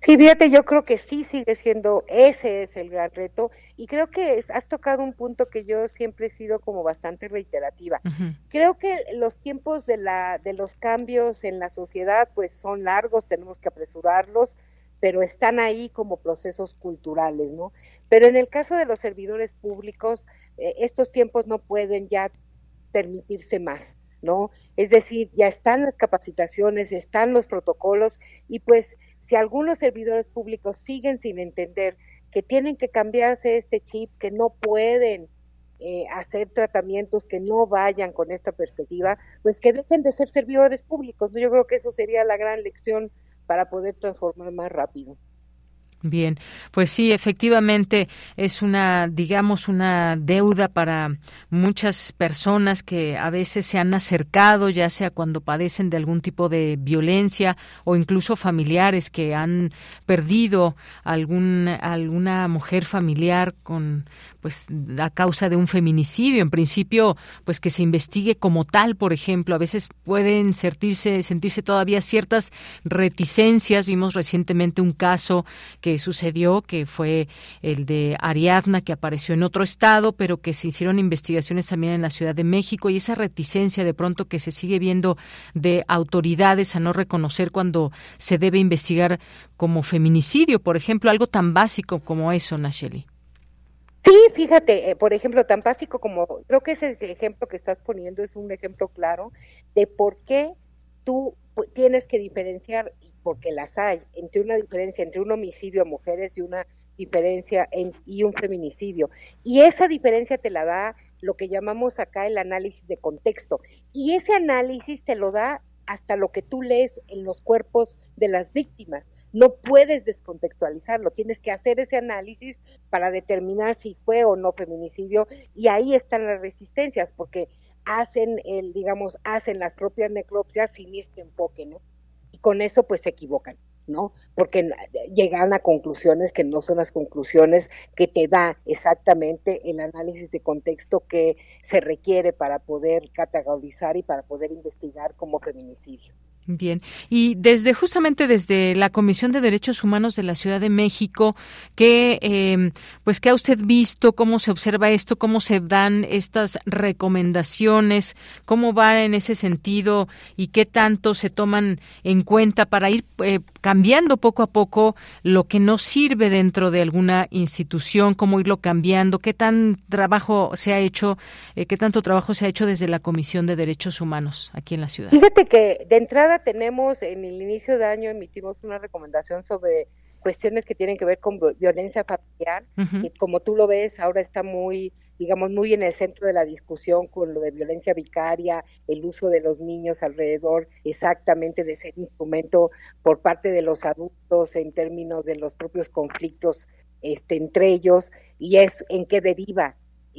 Sí, fíjate, yo creo que sí sigue siendo, ese es el gran reto y creo que has tocado un punto que yo siempre he sido como bastante reiterativa. Creo que los tiempos de, la, de los cambios en la sociedad pues son largos, tenemos que apresurarlos, pero están ahí como procesos culturales, ¿no? Pero en el caso de los servidores públicos, eh, estos tiempos no pueden ya permitirse más, ¿no? Es decir, ya están las capacitaciones, están los protocolos y pues si algunos servidores públicos siguen sin entender que tienen que cambiarse este chip, que no pueden eh, hacer tratamientos que no vayan con esta perspectiva, pues que dejen de ser servidores públicos. Yo creo que eso sería la gran lección para poder transformar más rápido. Bien, pues sí, efectivamente es una, digamos, una deuda para muchas personas que a veces se han acercado, ya sea cuando padecen de algún tipo de violencia o incluso familiares que han perdido algún, alguna mujer familiar con pues a causa de un feminicidio. En principio pues que se investigue como tal por ejemplo a veces pueden sentirse sentirse todavía ciertas reticencias. Vimos recientemente un caso que sucedió que fue el de Ariadna que apareció en otro estado pero que se hicieron investigaciones también en la Ciudad de México y esa reticencia de pronto que se sigue viendo de autoridades a no reconocer cuando se debe investigar como feminicidio por ejemplo algo tan básico como eso Nacheli Sí, fíjate, eh, por ejemplo, tan básico como, creo que ese ejemplo que estás poniendo es un ejemplo claro de por qué tú tienes que diferenciar, porque las hay, entre una diferencia entre un homicidio a mujeres y una diferencia en, y un feminicidio. Y esa diferencia te la da lo que llamamos acá el análisis de contexto. Y ese análisis te lo da hasta lo que tú lees en los cuerpos de las víctimas no puedes descontextualizarlo, tienes que hacer ese análisis para determinar si fue o no feminicidio y ahí están las resistencias porque hacen el digamos hacen las propias necropsias sin este enfoque, ¿no? Y con eso pues se equivocan. ¿no? Porque llegan a conclusiones que no son las conclusiones que te da exactamente el análisis de contexto que se requiere para poder categorizar y para poder investigar como feminicidio. Bien, y desde justamente desde la Comisión de Derechos Humanos de la Ciudad de México, ¿qué, eh, pues, ¿qué ha usted visto? ¿Cómo se observa esto? ¿Cómo se dan estas recomendaciones? ¿Cómo va en ese sentido? ¿Y qué tanto se toman en cuenta para ir eh, cambiando poco a poco lo que no sirve dentro de alguna institución? ¿Cómo irlo cambiando? ¿Qué tan trabajo se ha hecho? Eh, ¿Qué tanto trabajo se ha hecho desde la Comisión de Derechos Humanos aquí en la ciudad? Fíjate que de entrada tenemos, en el inicio de año emitimos una recomendación sobre cuestiones que tienen que ver con violencia familiar, y como tú lo ves, ahora está muy, digamos, muy en el centro de la discusión con lo de violencia vicaria, el uso de los niños alrededor exactamente de ese instrumento por parte de los adultos en términos de los propios conflictos este, entre ellos, y es en qué deriva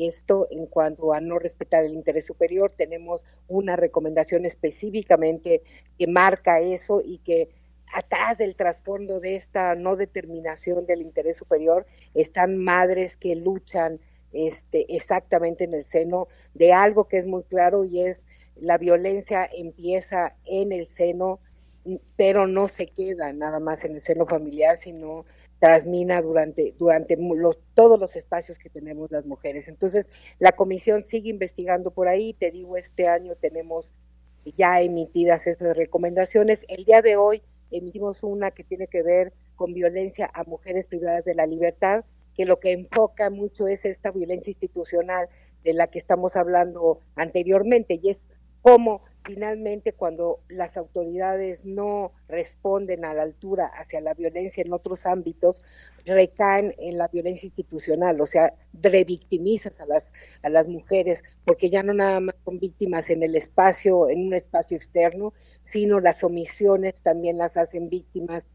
esto en cuanto a no respetar el interés superior, tenemos una recomendación específicamente que marca eso y que atrás del trasfondo de esta no determinación del interés superior están madres que luchan este, exactamente en el seno de algo que es muy claro y es la violencia empieza en el seno, pero no se queda nada más en el seno familiar, sino transmina durante, durante los, todos los espacios que tenemos las mujeres. Entonces, la comisión sigue investigando por ahí. Te digo, este año tenemos ya emitidas estas recomendaciones. El día de hoy emitimos una que tiene que ver con violencia a mujeres privadas de la libertad, que lo que enfoca mucho es esta violencia institucional de la que estamos hablando anteriormente, y es cómo finalmente cuando las autoridades no responden a la altura hacia la violencia en otros ámbitos, recaen en la violencia institucional, o sea, revictimizas a las, a las mujeres, porque ya no nada más son víctimas en el espacio, en un espacio externo, sino las omisiones también las hacen víctimas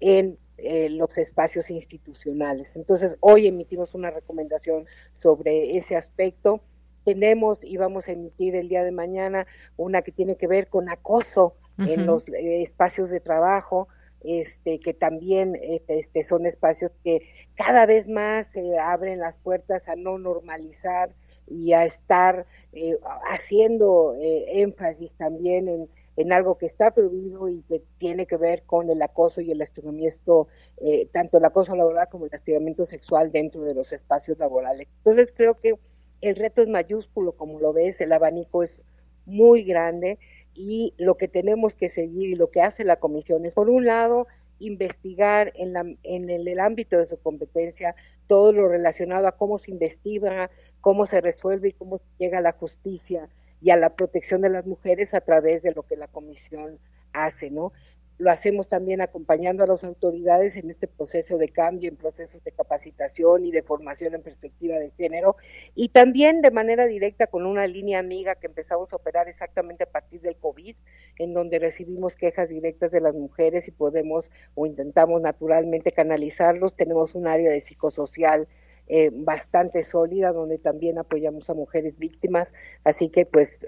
en eh, los espacios institucionales. Entonces, hoy emitimos una recomendación sobre ese aspecto. Tenemos y vamos a emitir el día de mañana una que tiene que ver con acoso en los eh, espacios de trabajo, este, que también este, son espacios que cada vez más se abren las puertas a no normalizar y a estar eh, haciendo énfasis también en en algo que está prohibido y que tiene que ver con el acoso y el hostigamiento, eh, tanto el acoso laboral como el hostigamiento sexual dentro de los espacios laborales. Entonces creo que el reto es mayúsculo, como lo ves, el abanico es muy grande y lo que tenemos que seguir y lo que hace la comisión es, por un lado, investigar en, la, en el, el, ámbito de su competencia todo lo relacionado a cómo se investiga, cómo se resuelve y cómo llega a la justicia y a la protección de las mujeres a través de lo que la comisión hace, ¿no? Lo hacemos también acompañando a las autoridades en este proceso de cambio, en procesos de capacitación y de formación en perspectiva de género, y también de manera directa con una línea amiga que empezamos a operar exactamente a partir del COVID, en donde recibimos quejas directas de las mujeres y podemos o intentamos naturalmente canalizarlos. Tenemos un área de psicosocial eh, bastante sólida, donde también apoyamos a mujeres víctimas. Así que, pues,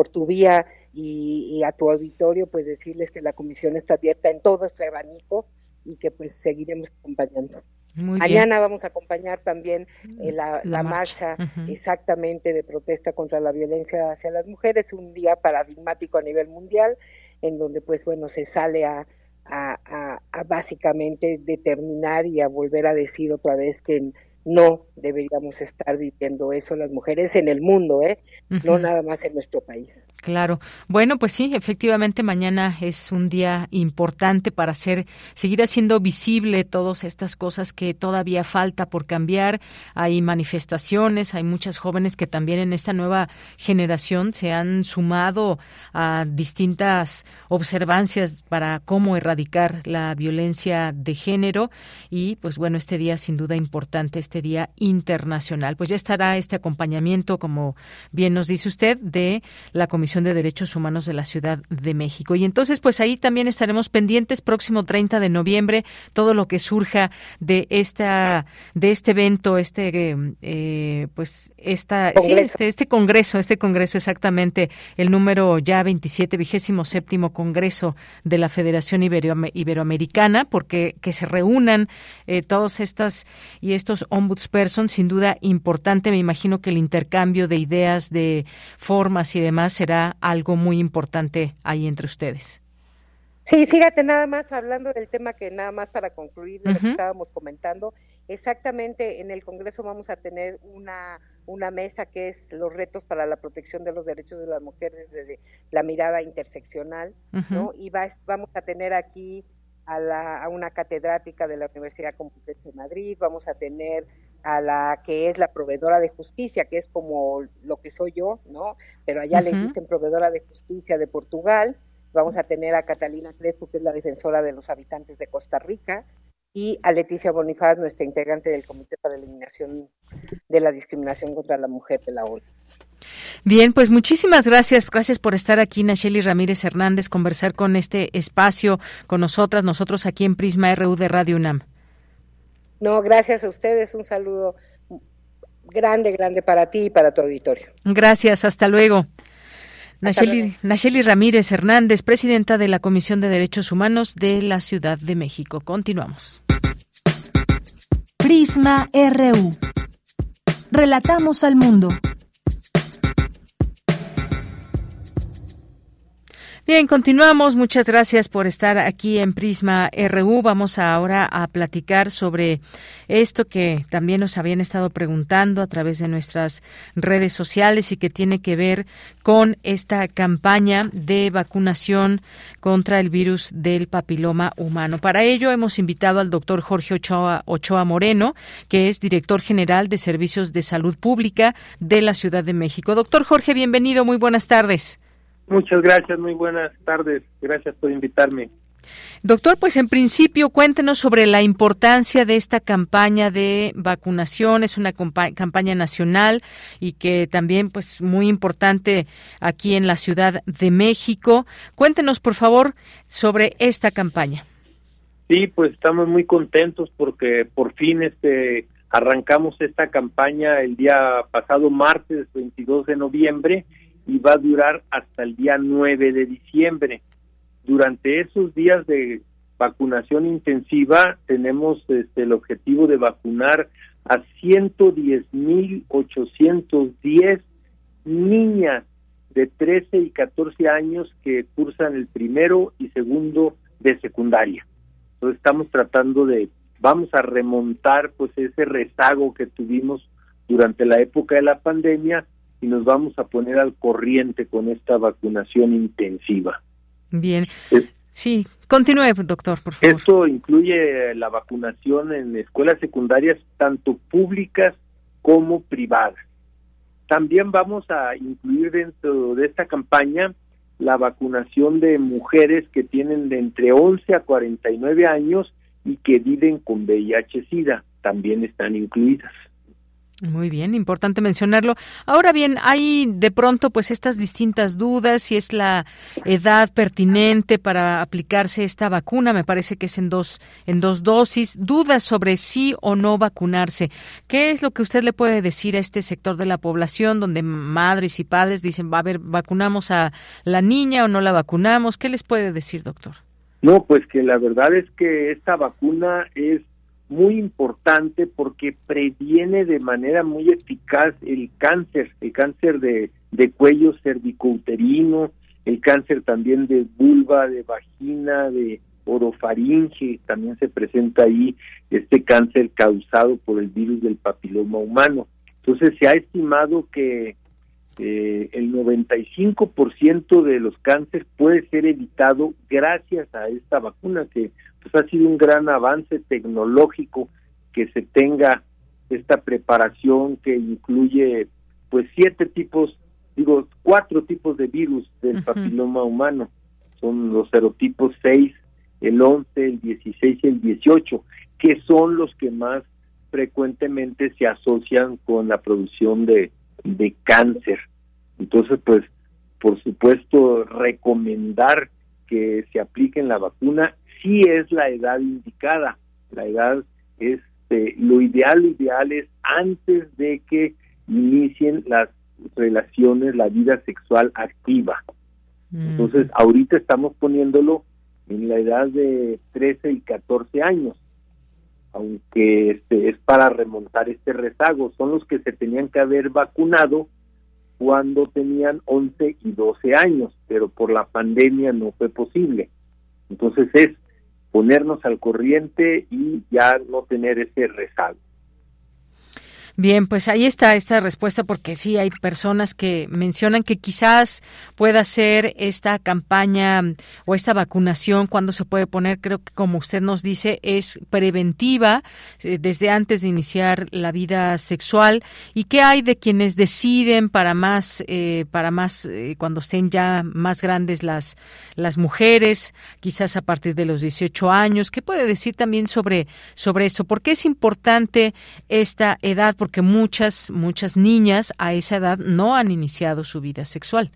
por tu vía y, a tu auditorio, pues decirles que la comisión está abierta en todo este abanico y que pues seguiremos acompañando. Mañana vamos a acompañar también eh, la, marcha, exactamente de protesta contra la violencia hacia las mujeres, un día paradigmático a nivel mundial, en donde pues bueno se sale a, a, a básicamente determinar y a volver a decir otra vez que no deberíamos estar viviendo eso las mujeres en el mundo, ¿eh? No nada más en nuestro país. Claro. Bueno, pues sí, efectivamente mañana es un día importante para hacer seguir haciendo visible todas estas cosas que todavía falta por cambiar. Hay manifestaciones, hay muchas jóvenes que también en esta nueva generación se han sumado a distintas observancias para cómo erradicar la violencia de género y pues bueno, este día sin duda importante este Día Internacional. Pues ya estará este acompañamiento, como bien nos dice usted, de la Comisión de Derechos Humanos de la Ciudad de México. Y entonces, pues ahí también estaremos pendientes próximo 30 de noviembre, todo lo que surja de esta de este evento, este eh, pues esta este, este congreso, este congreso exactamente el número ya 27 vigésimo séptimo congreso de la Federación Iberoamericana, porque que se reúnan eh, todas estas y estos ombudsperson, sin duda importante. Me imagino que el intercambio de ideas, de formas y demás será algo muy importante ahí entre ustedes. Sí, fíjate, nada más hablando del tema que nada más para concluir lo que estábamos comentando, exactamente en el Congreso vamos a tener una, una mesa que es los retos para la protección de los derechos de las mujeres desde la mirada interseccional, ¿no? Y va, vamos a tener aquí a, la, a una catedrática de la Universidad Complutense de Madrid, vamos a tener a la que es la proveedora de justicia, que es como lo que soy yo, ¿no? Pero allá le dicen proveedora de justicia de Portugal, vamos a tener a Catalina Crespo, que es la defensora de los habitantes de Costa Rica, y a Leticia Bonifaz, nuestra integrante del Comité para la Eliminación de la Discriminación contra la Mujer de la ONU. Bien, pues muchísimas gracias. Gracias por estar aquí, Nacheli Ramírez Hernández, conversar con este espacio, con nosotras, nosotros aquí en Prisma RU de Radio UNAM. No, gracias a ustedes. Un saludo grande, grande para ti y para tu auditorio. Gracias, hasta luego. Nacheli, Ramírez Hernández, presidenta de la Comisión de Derechos Humanos de la Ciudad de México. Continuamos. Prisma RU. Relatamos al mundo. Bien, continuamos. Muchas gracias por estar aquí en Prisma RU. Vamos ahora a platicar sobre esto que también nos habían estado preguntando a través de nuestras redes sociales y que tiene que ver con esta campaña de vacunación contra el virus del papiloma humano. Para ello hemos invitado al doctor Jorge Ochoa, Ochoa Moreno, que es director general de Servicios de Salud Pública de la Ciudad de México. Doctor Jorge, bienvenido. Muy buenas tardes. Muchas gracias, muy buenas tardes. Gracias por invitarme. Doctor, pues en principio cuéntenos sobre la importancia de esta campaña de vacunación. Es una campaña nacional y que también pues muy importante aquí en la Ciudad de México. Cuéntenos por favor sobre esta campaña. Sí, pues estamos muy contentos porque por fin este arrancamos esta campaña el día pasado martes 22 de noviembre y va a durar hasta el día 9 de diciembre. Durante esos días de vacunación intensiva tenemos este, el objetivo de vacunar a 110.810 niñas de 13 y 14 años que cursan el primero y segundo de secundaria. Entonces estamos tratando de, vamos a remontar pues ese rezago que tuvimos durante la época de la pandemia y nos vamos a poner al corriente con esta vacunación intensiva. Bien. sí, continúe, doctor, por favor. Esto incluye la vacunación en escuelas secundarias, tanto públicas como privadas. También vamos a incluir dentro de esta campaña la vacunación de mujeres que tienen de entre 11 a 49 años y que viven con VIH-Sida. También están incluidas. Muy bien, importante mencionarlo. Ahora bien, hay de pronto pues estas distintas dudas si es la edad pertinente para aplicarse esta vacuna, me parece que es en dos en dos dosis, dudas sobre si o no vacunarse. ¿Qué es lo que usted le puede decir a este sector de la población donde madres y padres dicen, "Va a ver, vacunamos a la niña o no la vacunamos"? ¿Qué les puede decir, doctor? No, pues que la verdad es que esta vacuna es muy importante porque previene de manera muy eficaz el cáncer, el cáncer de, de cuello cervicouterino, el cáncer también de vulva, de vagina, de orofaringe, también se presenta ahí este cáncer causado por el virus del papiloma humano. Entonces se ha estimado que eh, el 95% de los cánceres puede ser evitado gracias a esta vacuna que pues ha sido un gran avance tecnológico que se tenga esta preparación que incluye pues siete tipos, digo, cuatro tipos de virus del papiloma humano. Son los serotipos 6, el 11, el 16 y el 18, que son los que más frecuentemente se asocian con la producción de, de cáncer. Entonces, pues, por supuesto, recomendar que se apliquen la vacuna sí es la edad indicada. La edad es eh, lo ideal, lo ideal es antes de que inicien las relaciones, la vida sexual activa. Mm. Entonces, ahorita estamos poniéndolo en la edad de 13 y 14 años, aunque este es para remontar este rezago, son los que se tenían que haber vacunado cuando tenían 11 y 12 años, pero por la pandemia no fue posible. Entonces es ponernos al corriente y ya no tener ese rezago. Bien, pues ahí está esta respuesta porque sí hay personas que mencionan que quizás pueda ser esta campaña o esta vacunación cuando se puede poner, creo que como usted nos dice, es preventiva eh, desde antes de iniciar la vida sexual y qué hay de quienes deciden para más eh, para más eh, cuando estén ya más grandes las las mujeres, quizás a partir de los 18 años, ¿qué puede decir también sobre sobre eso? ¿Por qué es importante esta edad? Muchas, muchas niñas a esa edad no han iniciado su vida sexual.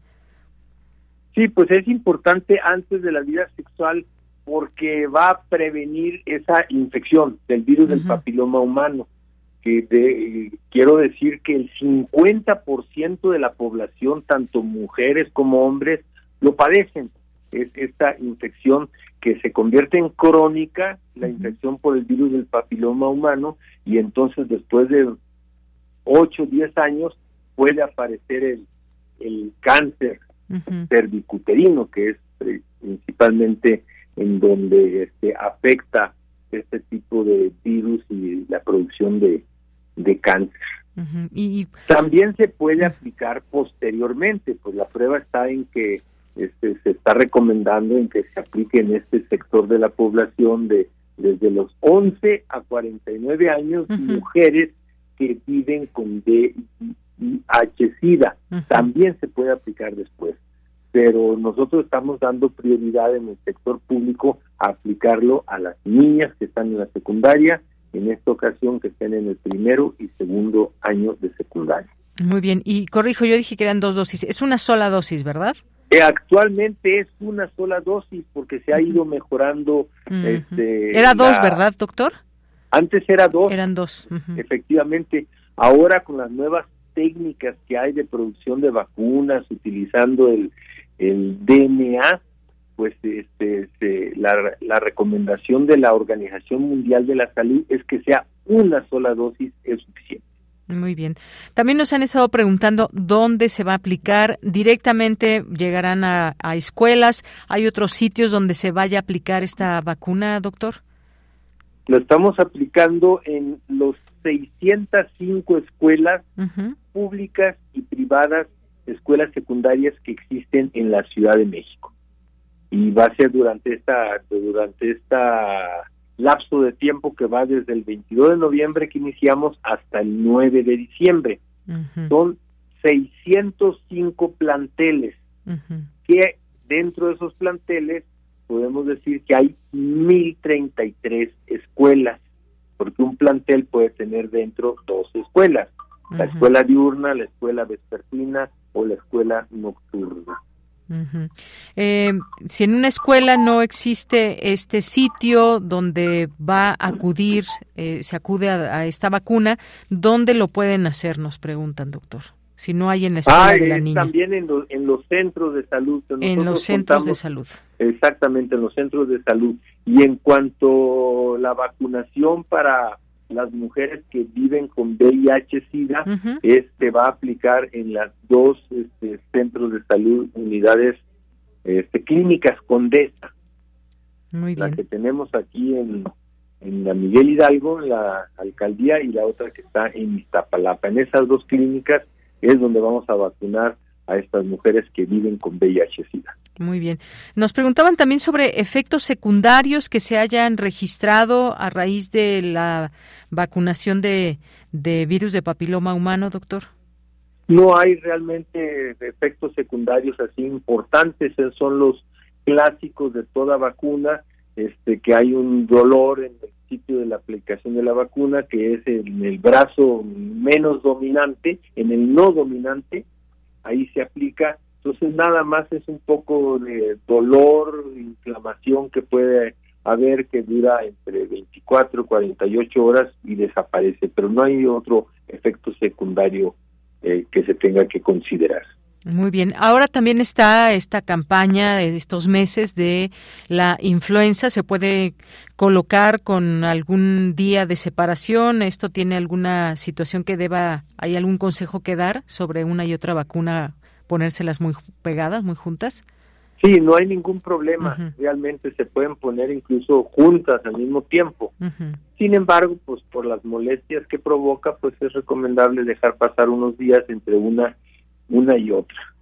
Sí, pues es importante antes de la vida sexual porque va a prevenir esa infección del virus del papiloma humano. Que quiero decir que el 50% de la población, tanto mujeres como hombres, lo padecen. Es esta infección que se convierte en crónica, la infección por el virus del papiloma humano, y entonces después de 8, 10 años puede aparecer el, el cáncer cervicuterino, que es principalmente en donde este, afecta este tipo de virus y la producción de, de cáncer. y... También se puede aplicar posteriormente, pues la prueba está en que este, se está recomendando en que se aplique en este sector de la población de desde los 11 a 49 años mujeres que viven con VIH-Sida. También se puede aplicar después, pero nosotros estamos dando prioridad en el sector público a aplicarlo a las niñas que están en la secundaria, en esta ocasión que estén en el primero y segundo año de secundaria. Muy bien, y corrijo, yo dije que eran dos dosis, es una sola dosis, ¿verdad? Eh, actualmente es una sola dosis porque se ha ido mejorando. este, Era dos, ¿verdad, doctor? Antes era dos. Eran dos. Efectivamente. Ahora con las nuevas técnicas que hay de producción de vacunas utilizando el, el DNA, pues este, la, la recomendación de la Organización Mundial de la Salud es que sea una sola dosis es suficiente. Muy bien. También nos han estado preguntando dónde se va a aplicar. Directamente llegarán a, a, escuelas. ¿Hay otros sitios donde se vaya a aplicar esta vacuna, doctor? Lo estamos aplicando en los 605 escuelas públicas y privadas, escuelas secundarias que existen en la Ciudad de México. Y va a ser durante esta durante esta lapso de tiempo que va desde el 22 de noviembre que iniciamos hasta el 9 de diciembre. Son 605 planteles que dentro de esos planteles podemos decir que hay 1033 escuelas, porque un plantel puede tener dentro dos escuelas, la escuela diurna, la escuela vespertina o la escuela nocturna. eh, si en una escuela no existe este sitio donde va a acudir, eh, se acude a, a, esta vacuna, ¿dónde lo pueden hacer? Nos preguntan, doctor. Si no hay en la escuela ah, de la niña. También en, lo, en, los centros de salud. En los centros de salud. Exactamente, en los centros de salud. Y en cuanto a la vacunación para las mujeres que viven con VIH-Sida, uh -huh. este va a aplicar en las dos este, centros de salud, unidades este, clínicas Condesa. Muy bien. La que tenemos aquí en, en la Miguel Hidalgo, la alcaldía, y la otra que está en Iztapalapa. En esas dos clínicas es donde vamos a vacunar a estas mujeres que viven con VIH-Sida. Muy bien. Nos preguntaban también sobre efectos secundarios que se hayan registrado a raíz de la vacunación de, de virus de papiloma humano, doctor. No hay realmente efectos secundarios así importantes, son los clásicos de toda vacuna, este que hay un dolor en el sitio de la aplicación de la vacuna, que es en el brazo menos dominante, en el no dominante, ahí se aplica entonces nada más es un poco de dolor, inflamación que puede haber que dura entre 24 y 48 horas y desaparece, pero no hay otro efecto secundario eh, que se tenga que considerar. Muy bien. Ahora también está esta campaña de estos meses de la influenza. ¿Se puede colocar con algún día de separación? ¿Esto tiene alguna situación que deba, hay algún consejo que dar sobre una y otra vacuna ponérselas muy pegadas, muy juntas? Sí, no hay ningún problema. Uh -huh. Realmente se pueden poner incluso juntas al mismo tiempo. Uh -huh. Sin embargo, pues por las molestias que provoca, pues es recomendable dejar pasar unos días entre una una y otra.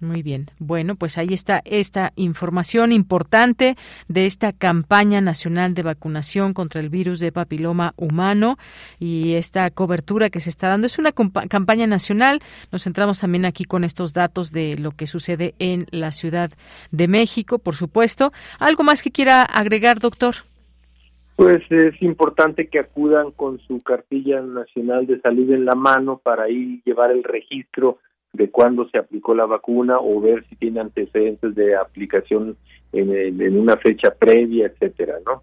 Muy bien. Bueno, pues ahí está esta información importante de esta campaña nacional de vacunación contra el virus de papiloma humano y esta cobertura que se está dando. Es una campaña nacional. Nos centramos también aquí con estos datos de lo que sucede en la Ciudad de México, por supuesto. ¿Algo más que quiera agregar, doctor? Pues es importante que acudan con su cartilla nacional de salud en la mano para ahí llevar el registro de cuándo se aplicó la vacuna o ver si tiene antecedentes de aplicación en, en una fecha previa, etcétera, ¿no?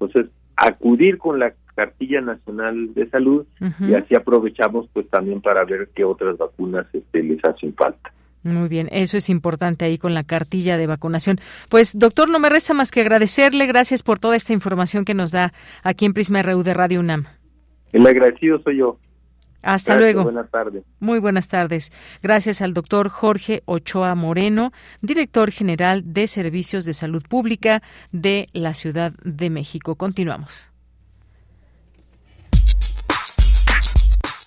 Entonces, acudir con la cartilla nacional de salud uh -huh. y así aprovechamos pues también para ver qué otras vacunas este, les hacen falta. Muy bien, eso es importante ahí con la cartilla de vacunación. Pues, doctor, no me resta más que agradecerle. Gracias por toda esta información que nos da aquí en Prisma RU de Radio UNAM. El agradecido soy yo. Hasta Gracias, luego. Buenas tardes. Muy buenas tardes. Gracias al doctor Jorge Ochoa Moreno, director general de Servicios de Salud Pública de la Ciudad de México. Continuamos.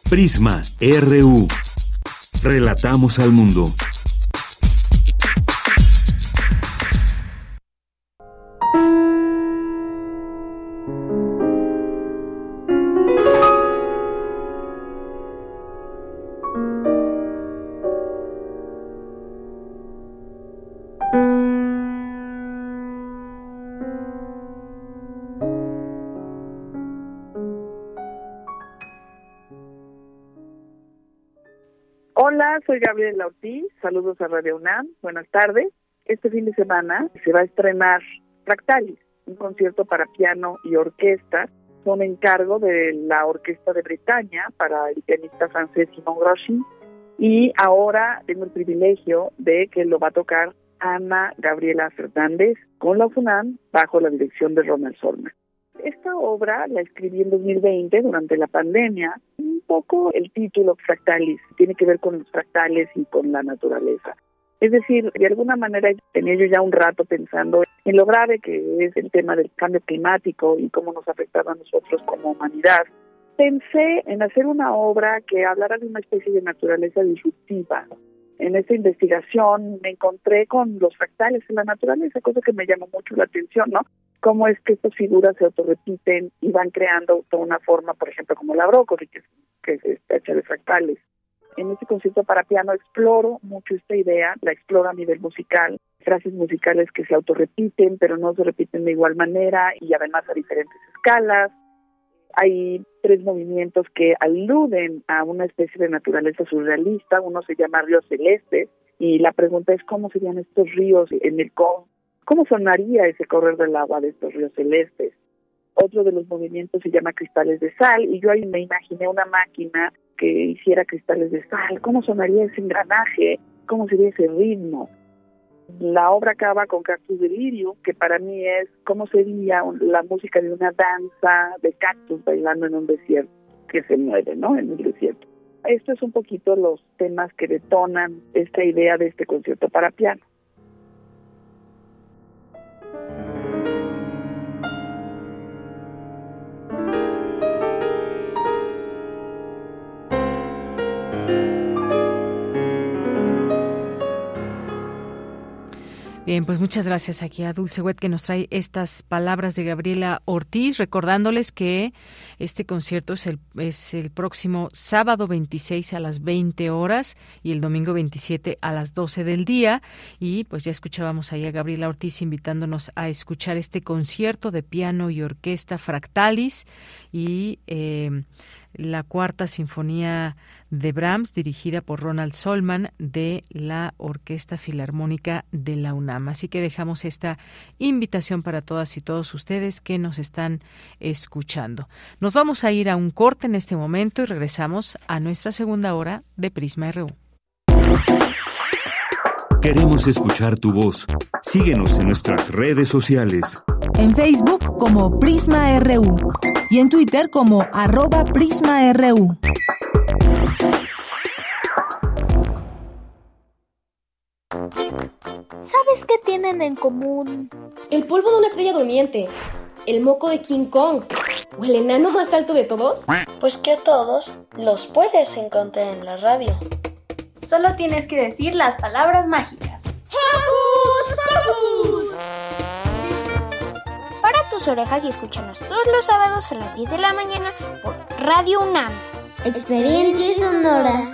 Prisma RU. Relatamos al mundo. Gabriela Ortiz, saludos a Radio UNAM, buenas tardes. Este fin de semana se va a estrenar Fractalis, un concierto para piano y orquesta, un encargo de la Orquesta de Bretaña para el pianista francés Simon Groschi, y ahora tengo el privilegio de que lo va a tocar Ana Gabriela Fernández con la FUNAM bajo la dirección de Ronald Solman. Esta obra la escribí en 2020 durante la pandemia. Un poco el título Fractalis tiene que ver con los fractales y con la naturaleza. Es decir, de alguna manera tenía yo ya un rato pensando en lo grave que es el tema del cambio climático y cómo nos afectaba a nosotros como humanidad. Pensé en hacer una obra que hablara de una especie de naturaleza disruptiva, en esta investigación me encontré con los fractales en la naturaleza, cosa que me llamó mucho la atención, ¿no? Cómo es que estas figuras se autorrepiten y van creando toda una forma, por ejemplo, como la brócoli, que, que está hecha de fractales. En este concierto para piano exploro mucho esta idea, la exploro a nivel musical, frases musicales que se autorrepiten, pero no se repiten de igual manera y además a diferentes escalas hay tres movimientos que aluden a una especie de naturaleza surrealista. Uno se llama Río Celeste y la pregunta es cómo serían estos ríos en el con, cómo sonaría ese correr del agua de estos ríos celestes. Otro de los movimientos se llama Cristales de Sal y yo ahí me imaginé una máquina que hiciera cristales de sal. ¿Cómo sonaría ese engranaje? ¿Cómo sería ese ritmo? La obra acaba con Cactus Delirio, que para mí es cómo sería la música de una danza de cactus bailando en un desierto que se mueve, ¿no? En el desierto. Esto es un poquito los temas que detonan esta idea de este concierto para piano. Pues muchas gracias aquí a Dulce Wet que nos trae estas palabras de Gabriela Ortiz, recordándoles que este concierto es el, es el próximo sábado 26 a las 20 horas y el domingo 27 a las 12 del día. Y pues ya escuchábamos ahí a Gabriela Ortiz invitándonos a escuchar este concierto de piano y orquesta Fractalis y eh, la cuarta sinfonía de Brahms, dirigida por Ronald Solman de la Orquesta Filarmónica de la UNAM. Así que dejamos esta invitación para todas y todos ustedes que nos están escuchando. Nos vamos a ir a un corte en este momento y regresamos a nuestra segunda hora de Prisma RU. Queremos escuchar tu voz. Síguenos en nuestras redes sociales. En Facebook como Prisma RU y en Twitter como arroba PrismaRU. ¿Sabes qué tienen en común? El polvo de una estrella durmiente, el moco de King Kong o el enano más alto de todos. Pues que a todos los puedes encontrar en la radio. Solo tienes que decir las palabras mágicas. ¡Hocus Para tus orejas y escúchanos todos los sábados a las 10 de la mañana por Radio UNAM. Experiencia sonora.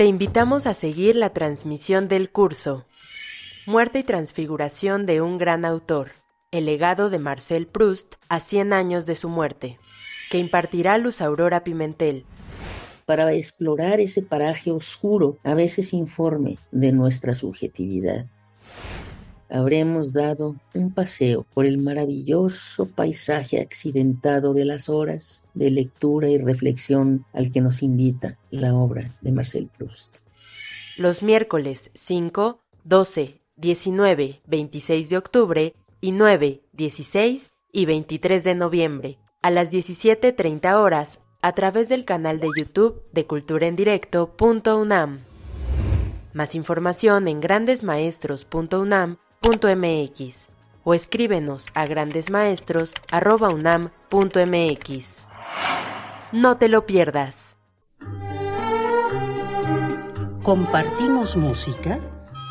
Te invitamos a seguir la transmisión del curso Muerte y Transfiguración de un gran autor, el legado de Marcel Proust a 100 años de su muerte, que impartirá Luz Aurora Pimentel. Para explorar ese paraje oscuro, a veces informe de nuestra subjetividad habremos dado un paseo por el maravilloso paisaje accidentado de las horas de lectura y reflexión al que nos invita la obra de Marcel Proust. Los miércoles 5, 12, 19, 26 de octubre y 9, 16 y 23 de noviembre, a las 17.30 horas, a través del canal de YouTube de Cultura en Directo.unam. Más información en grandesmaestros.unam mx o escríbenos a grandesmaestros.unam.mx. No te lo pierdas. Compartimos música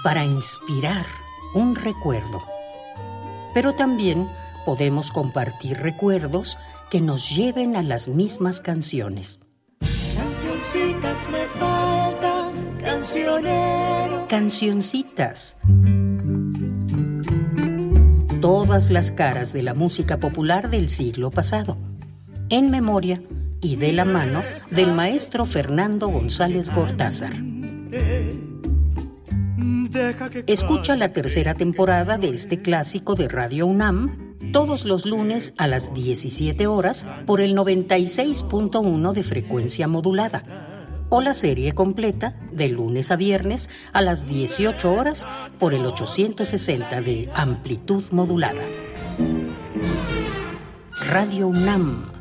para inspirar un recuerdo. Pero también podemos compartir recuerdos que nos lleven a las mismas canciones. Cancioncitas me faltan, cancionero. Cancioncitas. Todas las caras de la música popular del siglo pasado. En memoria y de la mano del maestro Fernando González Gortázar. Escucha la tercera temporada de este clásico de Radio UNAM todos los lunes a las 17 horas por el 96.1 de frecuencia modulada o la serie completa de lunes a viernes a las 18 horas por el 860 de amplitud modulada. Radio UNAM.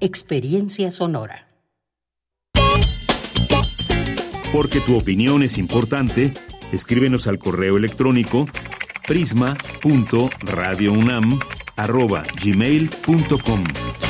Experiencia sonora. Porque tu opinión es importante, escríbenos al correo electrónico prisma.radiounam@gmail.com.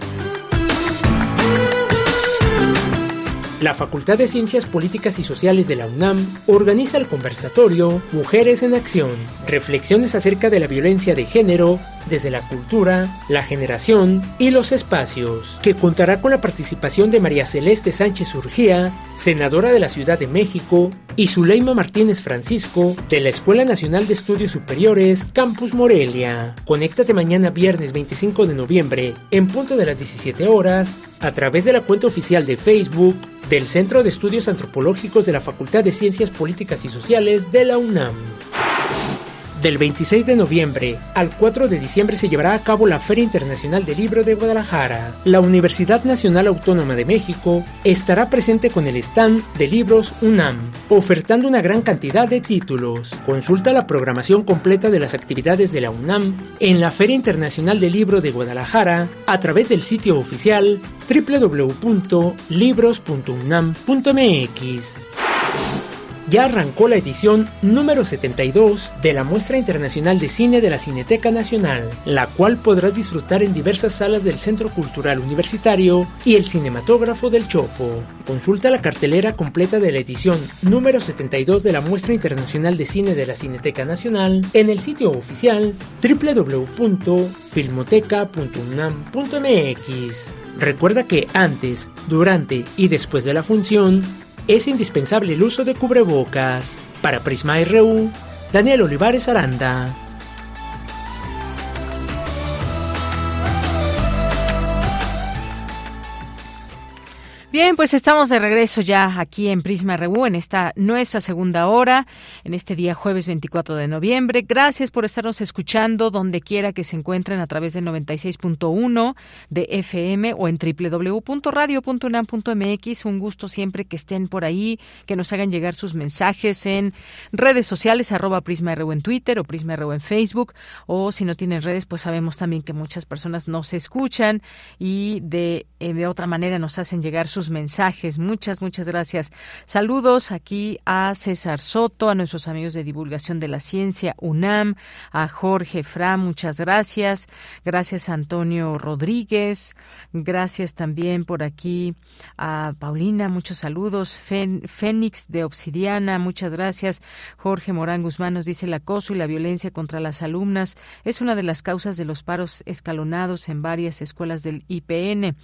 La Facultad de Ciencias Políticas y Sociales de la UNAM organiza el conversatorio Mujeres en Acción, reflexiones acerca de la violencia de género desde la cultura, la generación y los espacios, que contará con la participación de María Celeste Sánchez Urgía, senadora de la Ciudad de México, y Zuleima Martínez Francisco, de la Escuela Nacional de Estudios Superiores, Campus Morelia. Conéctate mañana viernes 25 de noviembre, en punto de las 17 horas, a través de la cuenta oficial de Facebook del Centro de Estudios Antropológicos de la Facultad de Ciencias Políticas y Sociales de la UNAM. Del 26 de noviembre al 4 de diciembre se llevará a cabo la Feria Internacional del Libro de Guadalajara. La Universidad Nacional Autónoma de México estará presente con el stand de libros UNAM, ofertando una gran cantidad de títulos. Consulta la programación completa de las actividades de la UNAM en la Feria Internacional del Libro de Guadalajara a través del sitio oficial www.libros.unam.mx ya arrancó la edición número 72 de la Muestra Internacional de Cine de la Cineteca Nacional, la cual podrás disfrutar en diversas salas del Centro Cultural Universitario y el Cinematógrafo del Chopo. Consulta la cartelera completa de la edición número 72 de la Muestra Internacional de Cine de la Cineteca Nacional en el sitio oficial www.filmoteca.unam.mx. Recuerda que antes, durante y después de la función, es indispensable el uso de cubrebocas. Para Prisma RU, Daniel Olivares Aranda. Bien, pues estamos de regreso ya aquí en Prisma RU en esta nuestra segunda hora, en este día jueves 24 de noviembre. Gracias por estarnos escuchando donde quiera que se encuentren a través del 96.1 de FM o en www.radio.unam.mx. Un gusto siempre que estén por ahí, que nos hagan llegar sus mensajes en redes sociales, arroba Prisma RU en Twitter o Prisma RU en Facebook. O si no tienen redes, pues sabemos también que muchas personas nos escuchan y de, eh, de otra manera nos hacen llegar sus mensajes. Muchas, muchas gracias. Saludos aquí a César Soto, a nuestros amigos de divulgación de la ciencia, UNAM, a Jorge Fra, muchas gracias. Gracias Antonio Rodríguez. Gracias también por aquí a Paulina, muchos saludos. Fénix de Obsidiana, muchas gracias. Jorge Morán Guzmán nos dice el acoso y la violencia contra las alumnas es una de las causas de los paros escalonados en varias escuelas del IPN,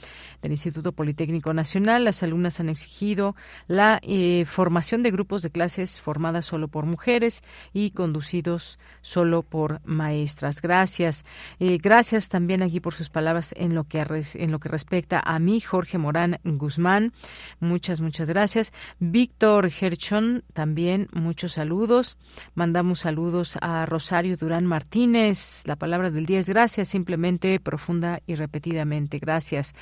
del Instituto Politécnico Nacional las alumnas han exigido la eh, formación de grupos de clases formadas solo por mujeres y conducidos solo por maestras. Gracias. Eh, gracias también aquí por sus palabras en lo que en lo que respecta a mí, Jorge Morán Guzmán. Muchas, muchas gracias. Víctor Gerchon, también muchos saludos. Mandamos saludos a Rosario Durán Martínez. La palabra del día es gracias, simplemente profunda y repetidamente. Gracias.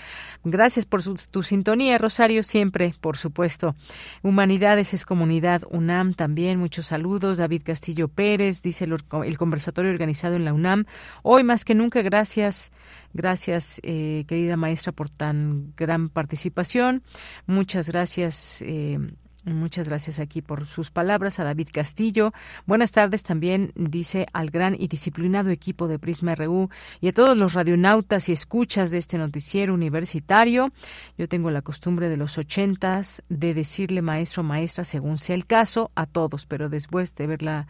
Gracias por tu sintonía Rosario, siempre, por supuesto. Humanidades es comunidad. UNAM también, muchos saludos. David Castillo Pérez, dice el, conversatorio organizado en la UNAM. Hoy más que nunca, gracias, gracias, eh, querida maestra, por tan gran participación. Muchas gracias. Eh, Muchas gracias aquí por sus palabras a David Castillo. Buenas tardes también, dice al gran y disciplinado equipo de Prisma RU y a todos los radionautas y escuchas de este noticiero universitario. Yo tengo la costumbre de los ochentas de decirle maestro, maestra, según sea el caso, a todos, pero después de ver la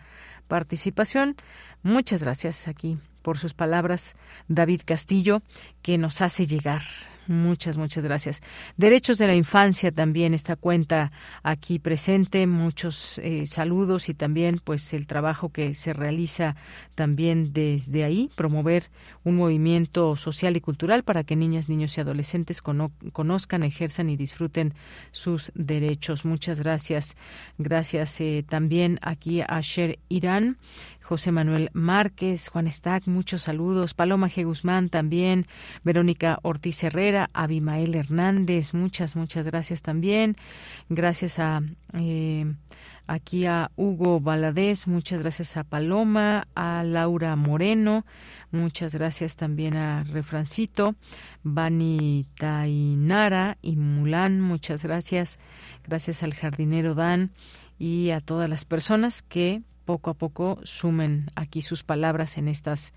participación, muchas gracias aquí por sus palabras, David Castillo, que nos hace llegar Muchas, muchas gracias. Derechos de la Infancia también esta cuenta aquí presente. Muchos eh, saludos y también pues el trabajo que se realiza también desde ahí, promover un movimiento social y cultural para que niñas, niños y adolescentes conozcan, ejerzan y disfruten sus derechos. Muchas gracias. Gracias eh, también aquí a Sher Irán José Manuel Márquez, Juan Stack, muchos saludos, Paloma G. Guzmán también, Verónica Ortiz Herrera, Abimael Hernández, muchas, muchas gracias también. Gracias a eh, aquí a Hugo Valadez, muchas gracias a Paloma, a Laura Moreno, muchas gracias también a Refrancito, Bani Tainara y Mulán, muchas gracias, gracias al jardinero Dan y a todas las personas que poco a poco sumen aquí sus palabras en estas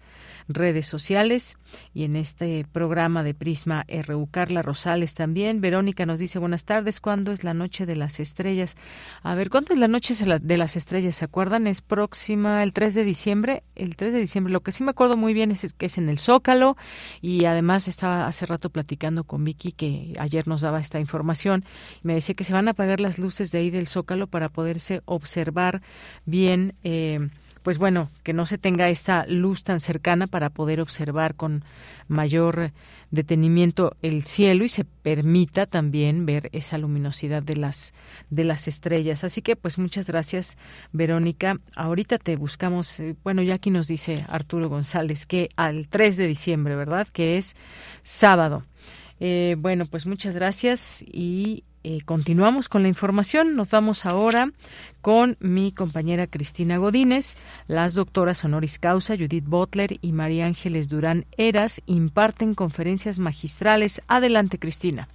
redes sociales y en este programa de Prisma RU. Carla Rosales también. Verónica nos dice buenas tardes. ¿Cuándo es la noche de las estrellas? A ver, ¿cuándo es la noche de las estrellas? ¿Se acuerdan? Es próxima el 3 de diciembre. El 3 de diciembre. Lo que sí me acuerdo muy bien es que es en el Zócalo y además estaba hace rato platicando con Vicky que ayer nos daba esta información. Me decía que se van a apagar las luces de ahí del Zócalo para poderse observar bien. Eh, pues bueno, que no se tenga esta luz tan cercana para poder observar con mayor detenimiento el cielo y se permita también ver esa luminosidad de las de las estrellas. Así que pues muchas gracias, Verónica. Ahorita te buscamos, eh, bueno, ya aquí nos dice Arturo González que al 3 de diciembre, ¿verdad? Que es sábado. Eh, bueno, pues muchas gracias y eh, continuamos con la información. Nos vamos ahora con mi compañera Cristina Godínez. Las doctoras honoris causa Judith Butler y María Ángeles Durán Eras imparten conferencias magistrales. Adelante, Cristina.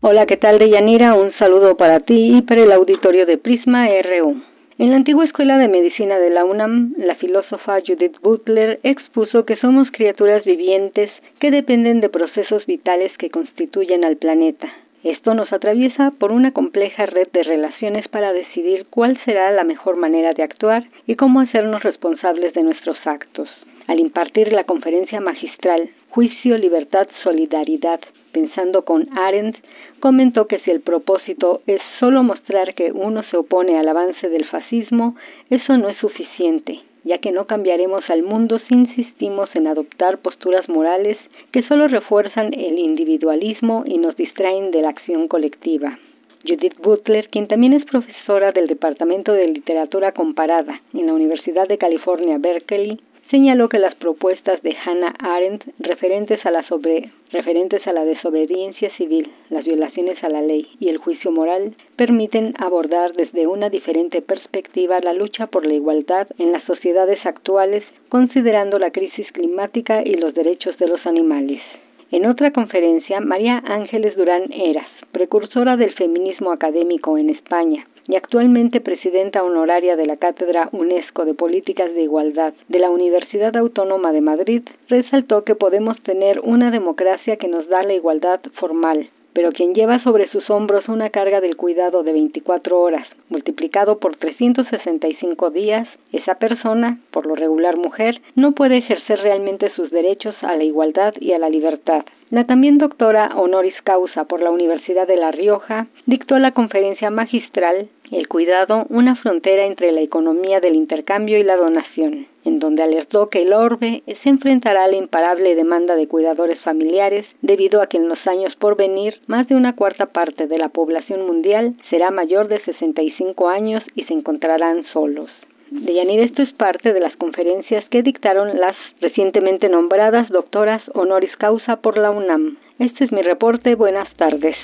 Hola, ¿qué tal, Deyanira? Un saludo para ti y para el auditorio de Prisma RU. En la antigua escuela de medicina de la UNAM, la filósofa Judith Butler expuso que somos criaturas vivientes que dependen de procesos vitales que constituyen al planeta. Esto nos atraviesa por una compleja red de relaciones para decidir cuál será la mejor manera de actuar y cómo hacernos responsables de nuestros actos. Al impartir la conferencia magistral Juicio, Libertad, Solidaridad, pensando con Arendt, comentó que si el propósito es solo mostrar que uno se opone al avance del fascismo, eso no es suficiente, ya que no cambiaremos al mundo si insistimos en adoptar posturas morales que solo refuerzan el individualismo y nos distraen de la acción colectiva. Judith Butler, quien también es profesora del Departamento de Literatura Comparada en la Universidad de California, Berkeley, señaló que las propuestas de Hannah Arendt referentes a la sobre, referentes a la desobediencia civil, las violaciones a la ley y el juicio moral permiten abordar desde una diferente perspectiva la lucha por la igualdad en las sociedades actuales, considerando la crisis climática y los derechos de los animales. En otra conferencia, María Ángeles Durán Eras, precursora del feminismo académico en España, y actualmente presidenta honoraria de la Cátedra UNESCO de Políticas de Igualdad de la Universidad Autónoma de Madrid, resaltó que podemos tener una democracia que nos da la igualdad formal, pero quien lleva sobre sus hombros una carga del cuidado de 24 horas, multiplicado por 365 días, esa persona, por lo regular mujer, no puede ejercer realmente sus derechos a la igualdad y a la libertad. La también doctora honoris causa por la Universidad de La Rioja dictó la conferencia magistral El cuidado, una frontera entre la economía del intercambio y la donación, en donde alertó que el orbe se enfrentará a la imparable demanda de cuidadores familiares debido a que en los años por venir más de una cuarta parte de la población mundial será mayor de 65 años y se encontrarán solos. Deyanira, esto es parte de las conferencias que dictaron las recientemente nombradas doctoras honoris causa por la UNAM. Este es mi reporte. Buenas tardes.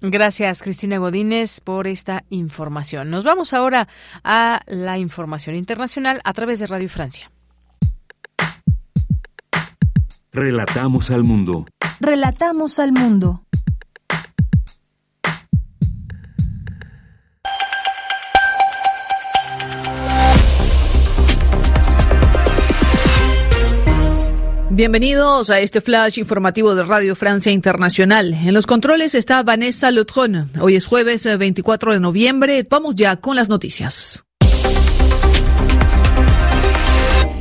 Gracias, Cristina Godínez, por esta información. Nos vamos ahora a la información internacional a través de Radio Francia. Relatamos al mundo. Relatamos al mundo. Bienvenidos a este flash informativo de Radio Francia Internacional. En los controles está Vanessa Lutron. Hoy es jueves 24 de noviembre. Vamos ya con las noticias.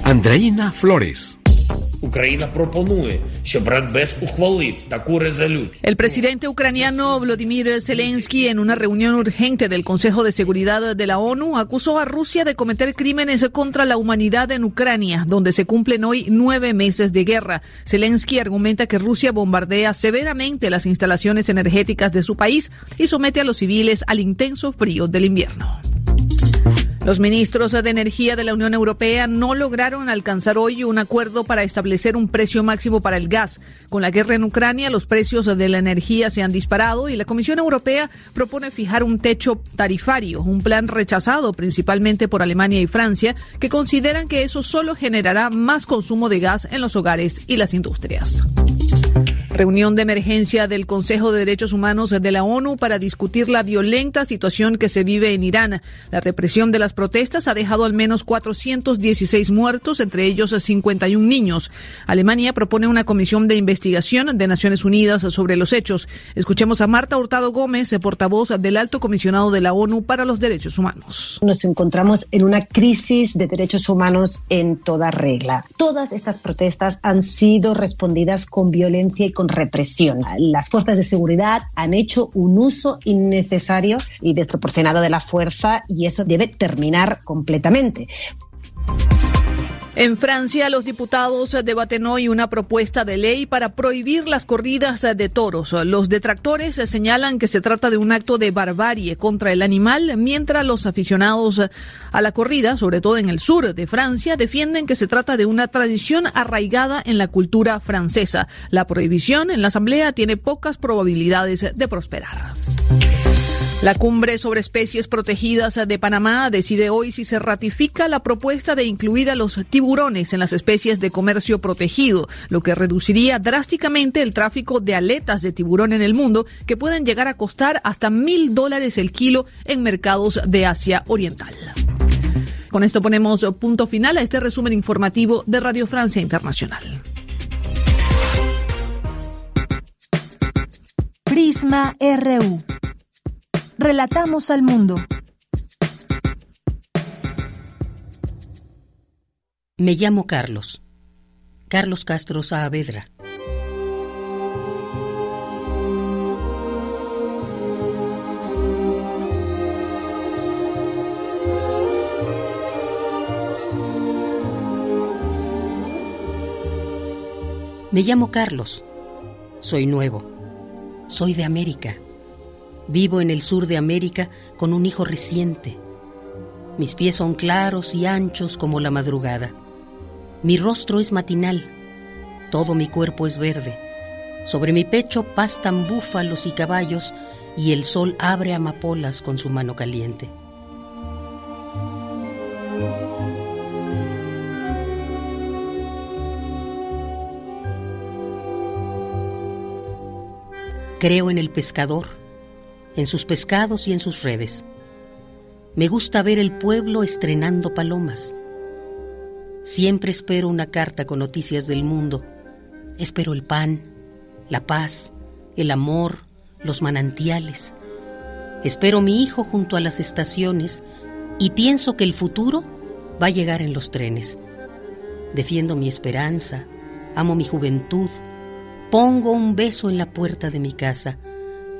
Andreina Flores. El presidente ucraniano Vladimir Zelensky, en una reunión urgente del Consejo de Seguridad de la ONU, acusó a Rusia de cometer crímenes contra la humanidad en Ucrania, donde se cumplen hoy nueve meses de guerra. Zelensky argumenta que Rusia bombardea severamente las instalaciones energéticas de su país y somete a los civiles al intenso frío del invierno. Los ministros de Energía de la Unión Europea no lograron alcanzar hoy un acuerdo para establecer un precio máximo para el gas. Con la guerra en Ucrania, los precios de la energía se han disparado y la Comisión Europea propone fijar un techo tarifario, un plan rechazado principalmente por Alemania y Francia, que consideran que eso solo generará más consumo de gas en los hogares y las industrias. Reunión de emergencia del Consejo de Derechos Humanos de la ONU para discutir la violenta situación que se vive en Irán. La represión de las protestas ha dejado al menos 416 muertos, entre ellos 51 niños. Alemania propone una comisión de investigación de Naciones Unidas sobre los hechos. Escuchemos a Marta Hurtado Gómez, portavoz del Alto Comisionado de la ONU para los Derechos Humanos. Nos encontramos en una crisis de derechos humanos en toda regla. Todas estas protestas han sido respondidas con violencia y con represión. Las fuerzas de seguridad han hecho un uso innecesario y desproporcionado de la fuerza y eso debe terminar completamente. En Francia, los diputados debaten hoy una propuesta de ley para prohibir las corridas de toros. Los detractores señalan que se trata de un acto de barbarie contra el animal, mientras los aficionados a la corrida, sobre todo en el sur de Francia, defienden que se trata de una tradición arraigada en la cultura francesa. La prohibición en la Asamblea tiene pocas probabilidades de prosperar. La cumbre sobre especies protegidas de Panamá decide hoy si se ratifica la propuesta de incluir a los tiburones en las especies de comercio protegido, lo que reduciría drásticamente el tráfico de aletas de tiburón en el mundo, que pueden llegar a costar hasta mil dólares el kilo en mercados de Asia Oriental. Con esto ponemos punto final a este resumen informativo de Radio Francia Internacional. Prisma RU. Relatamos al mundo. Me llamo Carlos. Carlos Castro Saavedra. Me llamo Carlos. Soy nuevo. Soy de América. Vivo en el sur de América con un hijo reciente. Mis pies son claros y anchos como la madrugada. Mi rostro es matinal. Todo mi cuerpo es verde. Sobre mi pecho pastan búfalos y caballos y el sol abre amapolas con su mano caliente. Creo en el pescador en sus pescados y en sus redes. Me gusta ver el pueblo estrenando palomas. Siempre espero una carta con noticias del mundo. Espero el pan, la paz, el amor, los manantiales. Espero mi hijo junto a las estaciones y pienso que el futuro va a llegar en los trenes. Defiendo mi esperanza, amo mi juventud, pongo un beso en la puerta de mi casa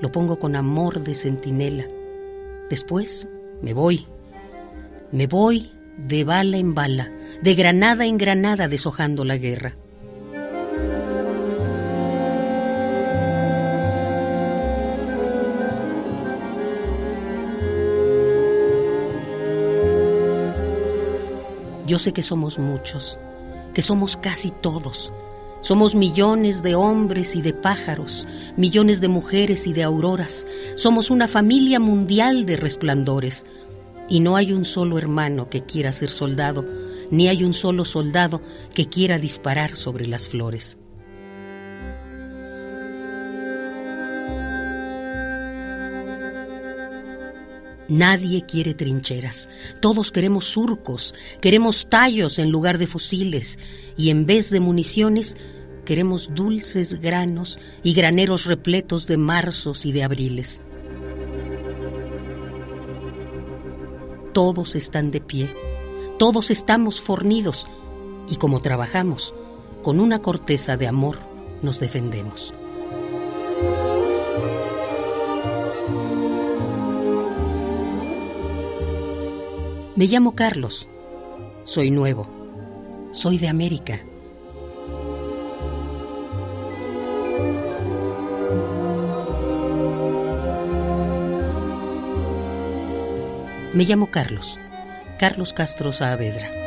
lo pongo con amor de centinela. Después me voy. Me voy de bala en bala, de granada en granada deshojando la guerra. Yo sé que somos muchos, que somos casi todos, somos millones de hombres y de pájaros, millones de mujeres y de auroras. Somos una familia mundial de resplandores. Y no hay un solo hermano que quiera ser soldado, ni hay un solo soldado que quiera disparar sobre las flores. Nadie quiere trincheras, todos queremos surcos, queremos tallos en lugar de fusiles y en vez de municiones queremos dulces granos y graneros repletos de marzos y de abriles. Todos están de pie, todos estamos fornidos y como trabajamos, con una corteza de amor nos defendemos. Me llamo Carlos. Soy nuevo. Soy de América. Me llamo Carlos. Carlos Castro Saavedra.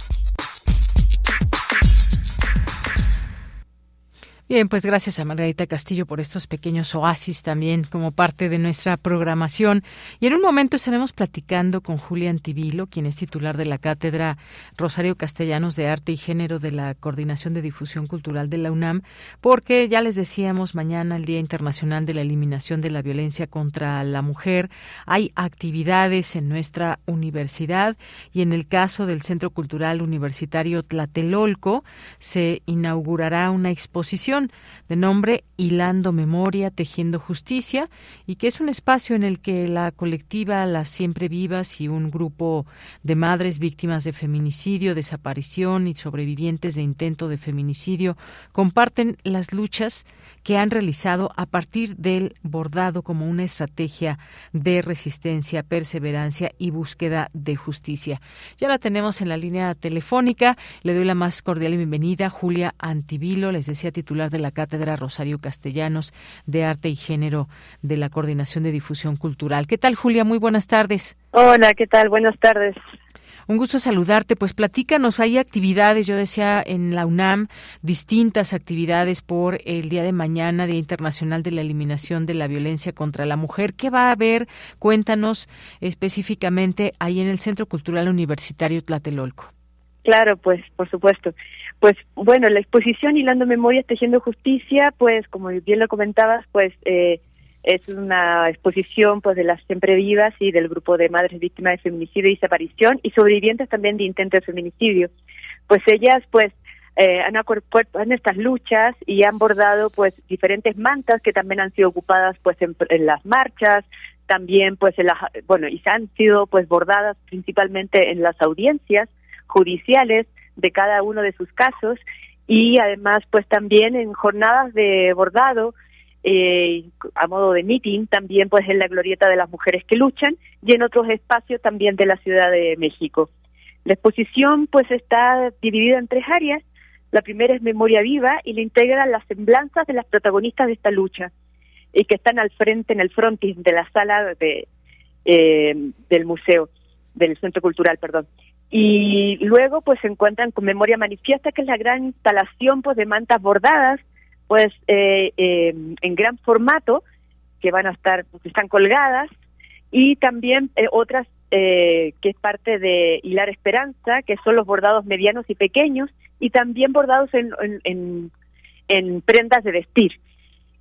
Bien, pues gracias a Margarita Castillo por estos pequeños oasis también como parte de nuestra programación. Y en un momento estaremos platicando con Julia Antivilo, quien es titular de la Cátedra Rosario Castellanos de Arte y Género de la Coordinación de Difusión Cultural de la UNAM, porque ya les decíamos, mañana el Día Internacional de la Eliminación de la Violencia contra la Mujer. Hay actividades en nuestra universidad y en el caso del Centro Cultural Universitario Tlatelolco se inaugurará una exposición down de nombre Hilando Memoria, Tejiendo Justicia, y que es un espacio en el que la colectiva Las Siempre Vivas y un grupo de madres víctimas de feminicidio, desaparición y sobrevivientes de intento de feminicidio comparten las luchas que han realizado a partir del bordado como una estrategia de resistencia, perseverancia y búsqueda de justicia. Ya la tenemos en la línea telefónica. Le doy la más cordial bienvenida Julia Antivilo, les decía titular de la Cátedra Rosario Castellanos de Arte y Género de la Coordinación de Difusión Cultural. ¿Qué tal, Julia? Muy buenas tardes. Hola, ¿qué tal? Buenas tardes. Un gusto saludarte. Pues platícanos, hay actividades, yo decía en la UNAM, distintas actividades por el día de mañana, Día Internacional de la Eliminación de la Violencia contra la Mujer. ¿Qué va a haber? Cuéntanos específicamente ahí en el Centro Cultural Universitario Tlatelolco. Claro, pues, por supuesto. Pues bueno, la exposición Hilando Memorias, Tejiendo Justicia, pues como bien lo comentabas, pues eh, es una exposición pues de las siempre vivas y del grupo de madres víctimas de feminicidio y desaparición y sobrevivientes también de intento de feminicidio. Pues ellas pues eh, han acuerpado en estas luchas y han bordado pues diferentes mantas que también han sido ocupadas pues en, las marchas, también pues en las, bueno, y han sido pues bordadas principalmente en las audiencias judiciales de cada uno de sus casos y además pues también en jornadas de bordado eh, a modo de meeting también pues en la glorieta de las mujeres que luchan y en otros espacios también de la Ciudad de México. La exposición pues está dividida en tres áreas. La primera es memoria viva y le integra las semblanzas de las protagonistas de esta lucha y que están al frente en el frontis de la sala de, eh, del museo, del centro cultural, perdón. Y luego pues se encuentran con memoria manifiesta, que es la gran instalación pues de mantas bordadas pues eh, eh, en gran formato que van a estar, que están colgadas y también eh, otras que es parte de Hilar Esperanza, que son los bordados medianos y pequeños y también bordados en, en, en, prendas de vestir.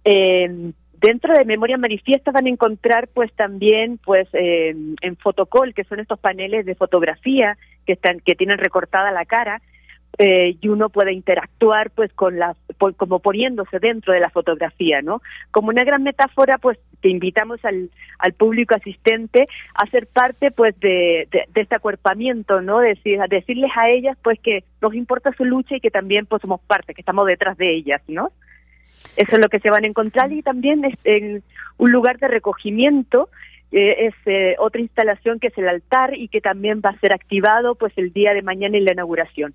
dentro de Memoria Manifiesta van a encontrar pues también pues en fotocol, que son estos paneles de fotografía que están que tienen recortada la cara, eh, y uno puede interactuar pues con la como poniéndose dentro de la fotografía no como una gran metáfora pues te invitamos al, al público asistente a ser parte pues de, de, este acuerpamiento no decir decirles a ellas pues que nos importa su lucha y que también pues somos parte que estamos detrás de ellas no eso es lo que se van a encontrar y también es en un lugar de recogimiento eh, es eh, otra instalación que es el altar y que también va a ser activado pues el día de mañana en la inauguración.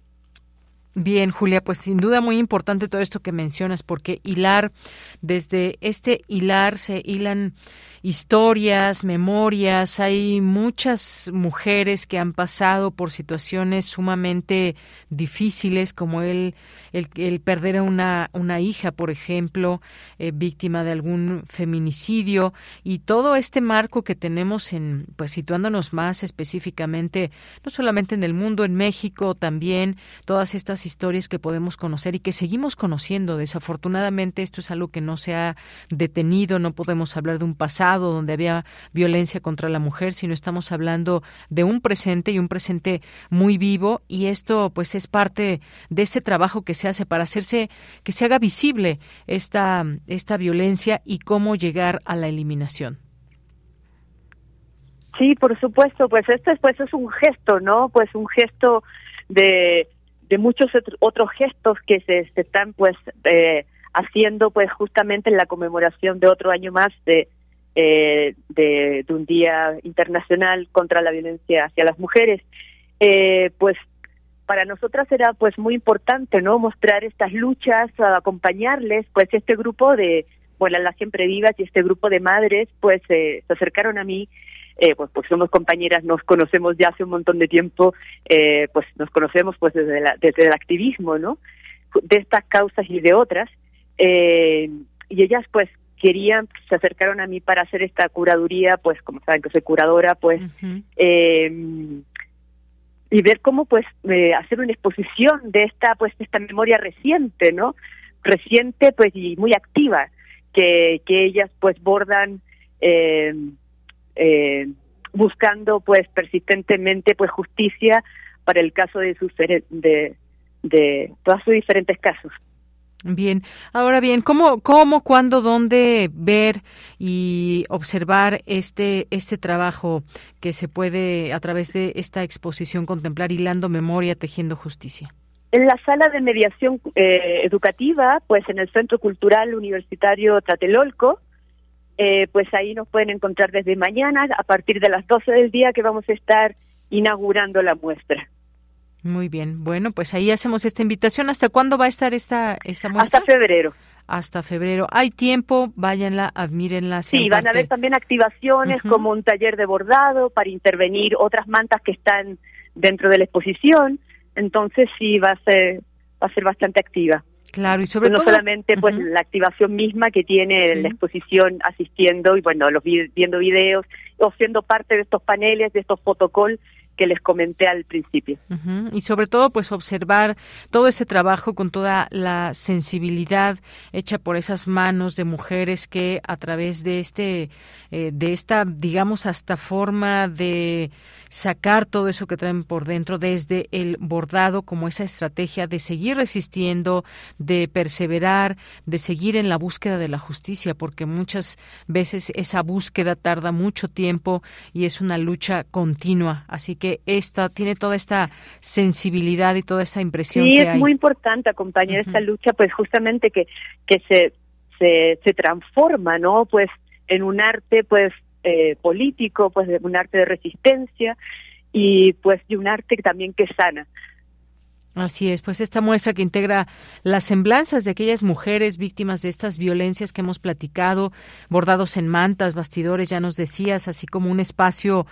Bien, Julia, pues sin duda muy importante todo esto que mencionas, porque hilar, desde este hilar se hilan historias, memorias, hay muchas mujeres que han pasado por situaciones sumamente difíciles, como el, el, perder a una, una hija, por ejemplo, eh, víctima de algún feminicidio, y todo este marco que tenemos en, pues situándonos más específicamente, no solamente en el mundo, en México también, todas estas historias que podemos conocer y que seguimos conociendo. Desafortunadamente esto es algo que no se ha detenido, no podemos hablar de un pasado donde había violencia contra la mujer, sino estamos hablando de un presente y un presente muy vivo y esto pues es parte de ese trabajo que se hace para hacerse que se haga visible esta esta violencia y cómo llegar a la eliminación. Sí, por supuesto, pues este pues es un gesto, ¿no? Pues un gesto de, de muchos otros gestos que se, se están pues eh, haciendo pues justamente en la conmemoración de otro año más de, eh, de, un día internacional contra la violencia hacia las mujeres. Eh, pues para nosotras era pues muy importante no mostrar estas luchas acompañarles pues este grupo de bueno las siempre vivas y este grupo de madres pues se acercaron a mí eh, pues, pues somos compañeras, nos conocemos ya hace un montón de tiempo, eh, pues nos conocemos pues desde, la, desde el activismo, ¿no? De estas causas y de otras. Eh, y ellas pues querían, se acercaron a mí para hacer esta curaduría, pues como saben que soy curadora, pues, eh, y ver cómo pues eh, hacer una exposición de esta, pues, esta memoria reciente, ¿no? Reciente, pues, y muy activa, que, que ellas pues bordan eh, eh, buscando pues persistentemente pues justicia para el caso de sus de, de todos sus diferentes casos. Bien, ahora bien, ¿cómo, cómo, cuándo, dónde ver y observar este, este trabajo que se puede a través de esta exposición contemplar hilando memoria, tejiendo justicia? En la sala de mediación eh, educativa, pues en el Centro Cultural Universitario Tlatelolco, eh, pues ahí nos pueden encontrar desde mañana a partir de las 12 del día que vamos a estar inaugurando la muestra. Muy bien, bueno, pues ahí hacemos esta invitación. ¿Hasta cuándo va a estar esta, esta muestra? Hasta febrero. Hasta febrero. Hay tiempo, váyanla, admírenla. Sí, van a haber también activaciones como un taller de bordado para intervenir otras mantas que están dentro de la exposición. Entonces sí, va a ser, va a ser bastante activa. Claro, y sobre no todo... solamente pues la activación misma que tiene la exposición asistiendo y bueno, los viendo videos o siendo parte de estos paneles, de estos protocolos que les comenté al principio. Y sobre todo, pues observar todo ese trabajo con toda la sensibilidad hecha por esas manos de mujeres que a través de este, eh, de esta, digamos, hasta forma de sacar todo eso que traen por dentro desde el bordado como esa estrategia de seguir resistiendo, de perseverar, de seguir en la búsqueda de la justicia, porque muchas veces esa búsqueda tarda mucho tiempo y es una lucha continua. Así que esta tiene toda esta sensibilidad y toda esta impresión. Sí, es muy importante acompañar esta lucha, pues justamente que, que se, se, se transforma, ¿no? Pues en un arte, pues eh, político, pues de un arte de resistencia y pues de un arte también que sana. Así es, pues esta muestra que integra las semblanzas de aquellas mujeres víctimas de estas violencias que hemos platicado, bordados en mantas, bastidores, ya nos decías, así como un espacio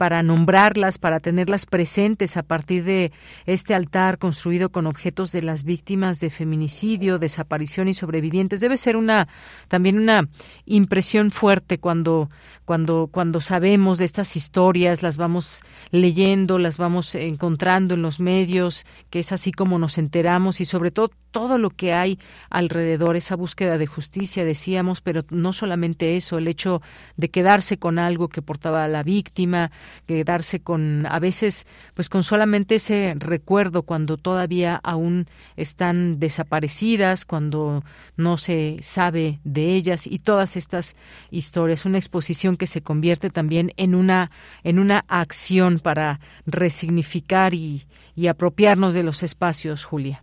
para nombrarlas, para tenerlas presentes a partir de este altar construido con objetos de las víctimas de feminicidio, desaparición y sobrevivientes. Debe ser una también una impresión fuerte cuando cuando cuando sabemos de estas historias, las vamos leyendo, las vamos encontrando en los medios, que es así como nos enteramos y sobre todo todo lo que hay alrededor, esa búsqueda de justicia, decíamos, pero no solamente eso, el hecho de quedarse con algo que portaba a la víctima, quedarse con, a veces, pues con solamente ese recuerdo cuando todavía aún están desaparecidas, cuando no se sabe de ellas y todas estas historias, una exposición que se convierte también en una, en una acción para resignificar y, y apropiarnos de los espacios, Julia.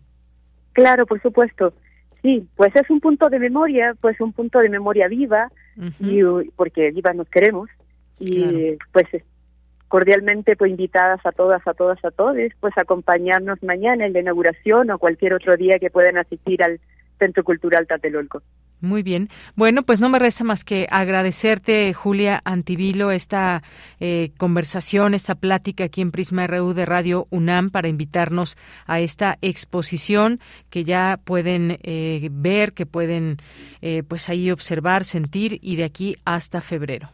Claro, por supuesto. Sí, pues es un punto de memoria, pues un punto de memoria viva, y, porque viva nos queremos. Y pues cordialmente pues invitadas a todas, a todas, a todos, pues acompañarnos mañana en la inauguración o cualquier otro día que puedan asistir al Centro Cultural Tatelolco. Muy bien. Bueno, pues no me resta más que agradecerte, Julia Antivilo, esta eh, conversación, esta plática aquí en Prisma RU de Radio UNAM para invitarnos a esta exposición que ya pueden eh, ver, que pueden eh, pues ahí observar, sentir y de aquí hasta febrero.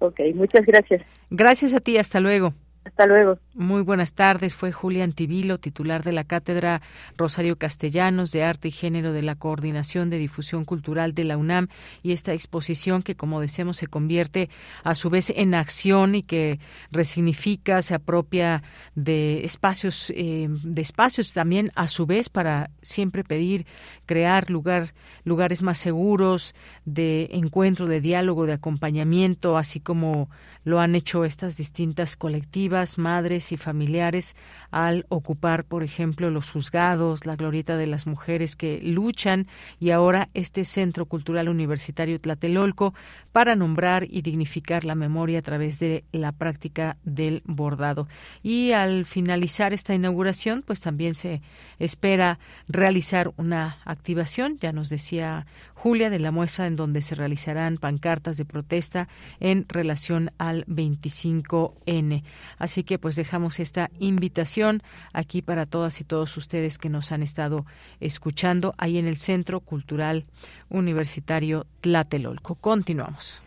Ok, muchas gracias. Gracias a ti, hasta luego. Hasta luego. Muy buenas tardes. Fue Julián Tibilo, titular de la Cátedra Rosario Castellanos de Arte y Género de la Coordinación de Difusión Cultural de la UNAM y esta exposición que, como decimos, se convierte a su vez en acción y que resignifica, se apropia de espacios, eh, de espacios también a su vez para siempre pedir crear lugar, lugares más seguros de encuentro, de diálogo, de acompañamiento, así como lo han hecho estas distintas colectivas, madres y familiares, al ocupar, por ejemplo, los juzgados, la glorieta de las mujeres que luchan y ahora este Centro Cultural Universitario Tlatelolco para nombrar y dignificar la memoria a través de la práctica del bordado. Y al finalizar esta inauguración, pues también se espera realizar una activación, ya nos decía Julia, de la muestra en donde se realizarán pancartas de protesta en relación al 25N. Así que pues dejamos esta invitación aquí para todas y todos ustedes que nos han estado escuchando ahí en el Centro Cultural Universitario Tlatelolco. Continuamos.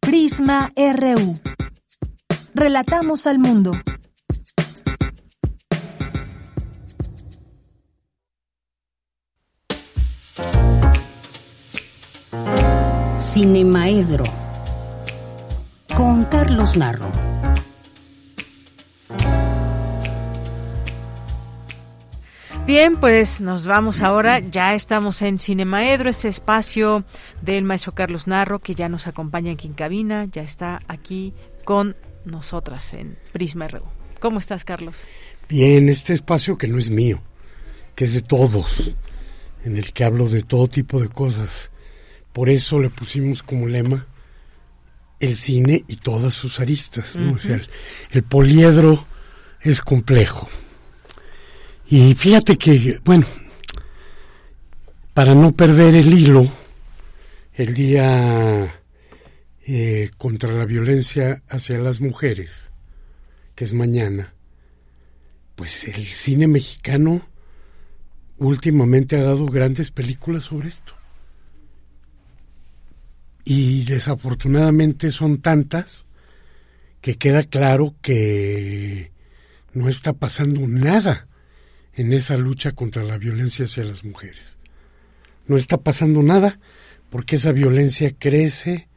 Prisma RU. Relatamos al mundo. Cinemaedro con Carlos Narro. Bien, pues nos vamos ahora. Ya estamos en Cinemaedro, este espacio del maestro Carlos Narro que ya nos acompaña aquí en cabina, ya está aquí con nosotras en Prisma RU. ¿Cómo estás, Carlos? Bien, este espacio que no es mío, que es de todos, en el que hablo de todo tipo de cosas por eso le pusimos como lema el cine y todas sus aristas. ¿no? o sea, el, poliedro es complejo. Y fíjate que, bueno, para no perder el hilo, el día eh, contra la violencia hacia las mujeres, que es mañana, pues el cine mexicano últimamente ha dado grandes películas sobre esto y desafortunadamente son tantas que queda claro que no está pasando nada en esa lucha contra la violencia hacia las mujeres. No está pasando nada porque esa violencia crece,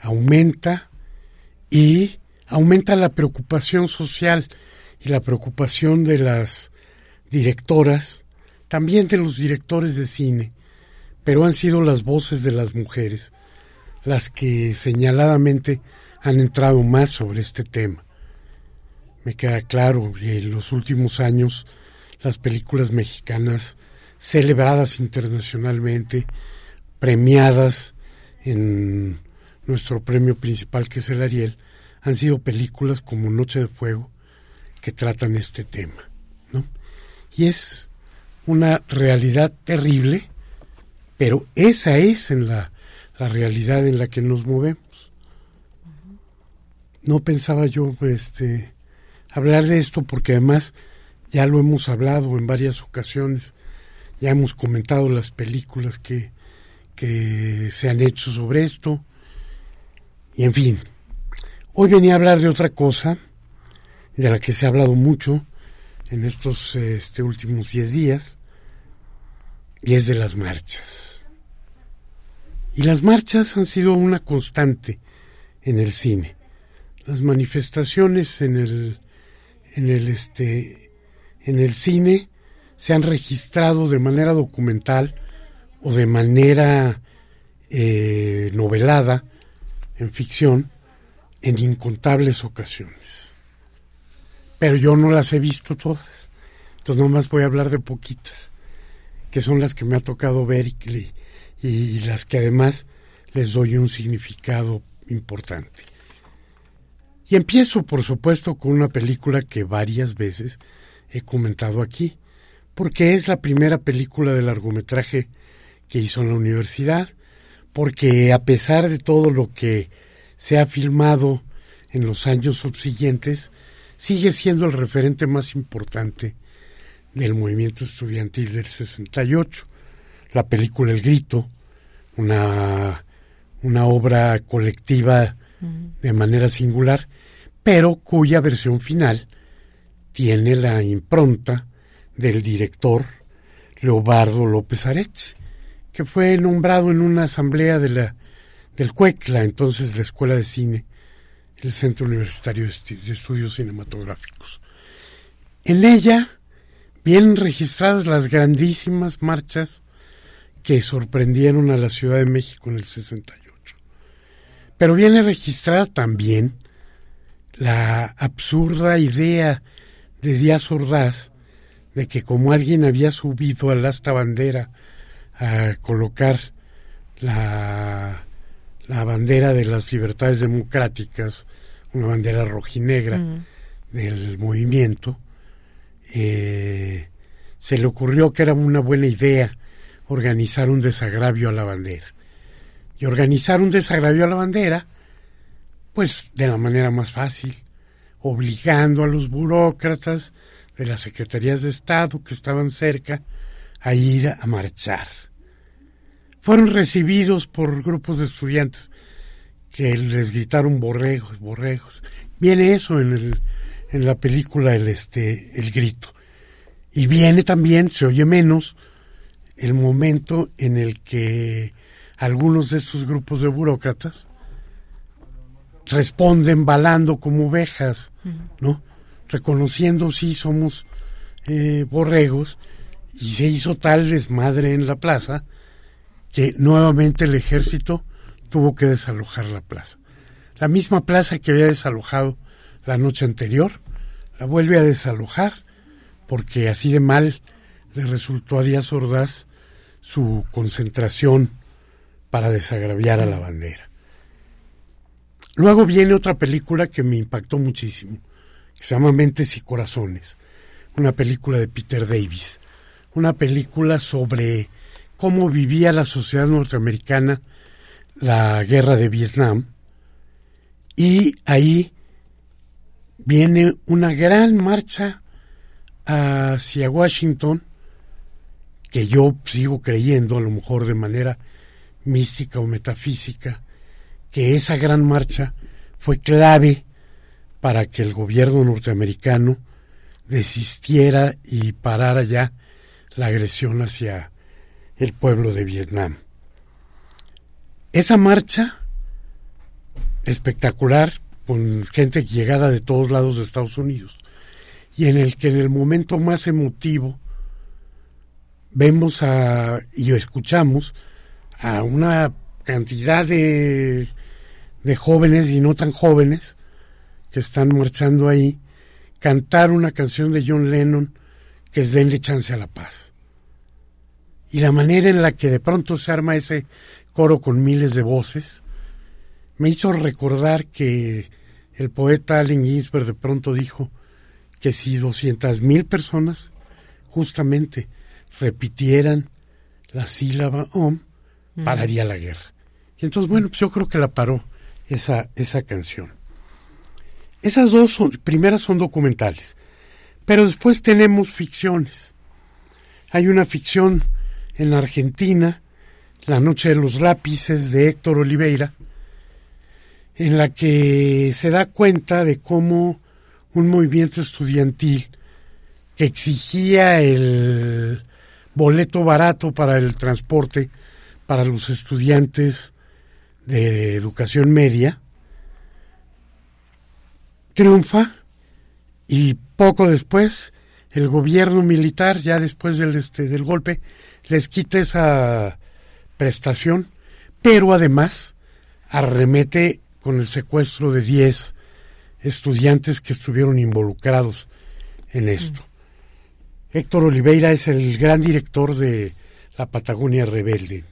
aumenta y aumenta la preocupación social y la preocupación de las directoras, también de los directores de cine, pero han sido las voces de las mujeres las que señaladamente han entrado más sobre este tema. Me queda claro que en los últimos años las películas mexicanas celebradas internacionalmente, premiadas en nuestro premio principal que es el Ariel, han sido películas como Noche de Fuego que tratan este tema. ¿no? Y es una realidad terrible, pero esa es en la la realidad en la que nos movemos. No pensaba yo este, hablar de esto porque además ya lo hemos hablado en varias ocasiones, ya hemos comentado las películas que, que se han hecho sobre esto, y en fin, hoy venía a hablar de otra cosa, de la que se ha hablado mucho en estos este, últimos diez días, y es de las marchas. Y las marchas han sido una constante en el cine. Las manifestaciones en el, en el, este, en el cine se han registrado de manera documental o de manera eh, novelada, en ficción, en incontables ocasiones. Pero yo no las he visto todas. Entonces nomás voy a hablar de poquitas, que son las que me ha tocado ver y, y las que además les doy un significado importante. Y empiezo, por supuesto, con una película que varias veces he comentado aquí, porque es la primera película de largometraje que hizo en la universidad, porque a pesar de todo lo que se ha filmado en los años subsiguientes, sigue siendo el referente más importante del movimiento estudiantil del 68. La película El Grito, una, una obra colectiva de manera singular, pero cuya versión final tiene la impronta del director Leobardo López Areche, que fue nombrado en una asamblea de la, del CUECLA, entonces la Escuela de Cine, el Centro Universitario de Estudios Cinematográficos. En ella vienen registradas las grandísimas marchas que sorprendieron a la Ciudad de México en el 68. Pero viene registrada también la absurda idea de Díaz Ordaz de que como alguien había subido al asta bandera a colocar la, la bandera de las libertades democráticas, una bandera rojinegra mm. del movimiento, eh, se le ocurrió que era una buena idea organizar un desagravio a la bandera. Y organizar un desagravio a la bandera, pues de la manera más fácil, obligando a los burócratas de las secretarías de Estado que estaban cerca a ir a marchar. Fueron recibidos por grupos de estudiantes que les gritaron borregos, borregos. Viene eso en, el, en la película el, este, el grito. Y viene también, se oye menos, el momento en el que algunos de estos grupos de burócratas responden balando como ovejas, ¿no? Reconociendo si somos eh, borregos y se hizo tal desmadre en la plaza que nuevamente el ejército tuvo que desalojar la plaza. La misma plaza que había desalojado la noche anterior, la vuelve a desalojar porque así de mal le resultó a Díaz Ordaz su concentración para desagraviar a la bandera. Luego viene otra película que me impactó muchísimo, que se llama Mentes y Corazones, una película de Peter Davis, una película sobre cómo vivía la sociedad norteamericana la guerra de Vietnam y ahí viene una gran marcha hacia Washington que yo sigo creyendo, a lo mejor de manera mística o metafísica, que esa gran marcha fue clave para que el gobierno norteamericano desistiera y parara ya la agresión hacia el pueblo de Vietnam. Esa marcha espectacular, con gente llegada de todos lados de Estados Unidos, y en el que en el momento más emotivo vemos a, y escuchamos a una cantidad de, de jóvenes y no tan jóvenes que están marchando ahí, cantar una canción de John Lennon que es Denle chance a la paz. Y la manera en la que de pronto se arma ese coro con miles de voces, me hizo recordar que el poeta Allen Ginsberg de pronto dijo que si doscientas mil personas justamente repitieran la sílaba OM, pararía la guerra. Y entonces, bueno, pues yo creo que la paró esa, esa canción. Esas dos son, primeras son documentales, pero después tenemos ficciones. Hay una ficción en la Argentina, La Noche de los Lápices de Héctor Oliveira, en la que se da cuenta de cómo un movimiento estudiantil que exigía el boleto barato para el transporte para los estudiantes de educación media, triunfa y poco después el gobierno militar, ya después del, este, del golpe, les quita esa prestación, pero además arremete con el secuestro de 10 estudiantes que estuvieron involucrados en esto. Héctor Oliveira es el gran director de La Patagonia Rebelde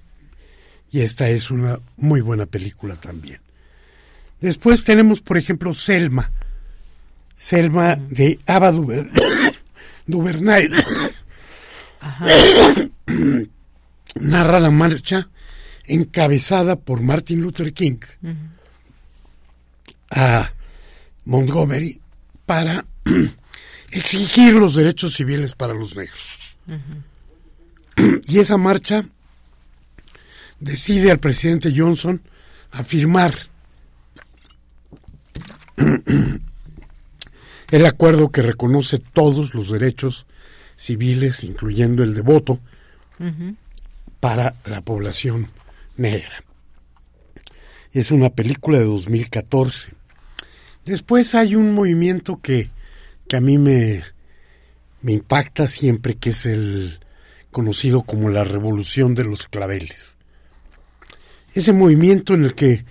y esta es una muy buena película también. Después tenemos, por ejemplo, Selma, Selma de Ava [coughs] Duvernay. [coughs] narra la marcha encabezada por Martin Luther King a Montgomery para exigir los derechos civiles para los negros. [clears throat] Y esa marcha decide al presidente Johnson afirmar [clears throat] el acuerdo que reconoce todos los derechos civiles, incluyendo el de voto, para la población negra. Es una película de 2014. Después hay un movimiento que, que a mí me, me impacta siempre, que es el conocido como la Revolución de los Claveles. Ese movimiento en el que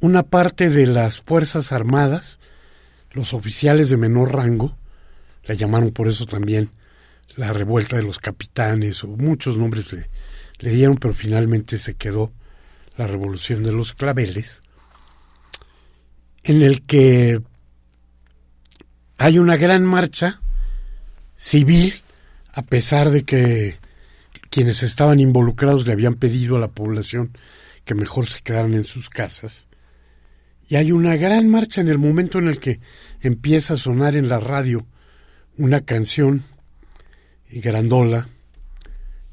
una parte de las Fuerzas Armadas, los oficiales de menor rango, la llamaron por eso también la revuelta de los capitanes, o muchos nombres le, le dieron, pero finalmente se quedó la revolución de los claveles, en el que hay una gran marcha civil, a pesar de que quienes estaban involucrados le habían pedido a la población que mejor se quedaran en sus casas. Y hay una gran marcha en el momento en el que empieza a sonar en la radio una canción grandola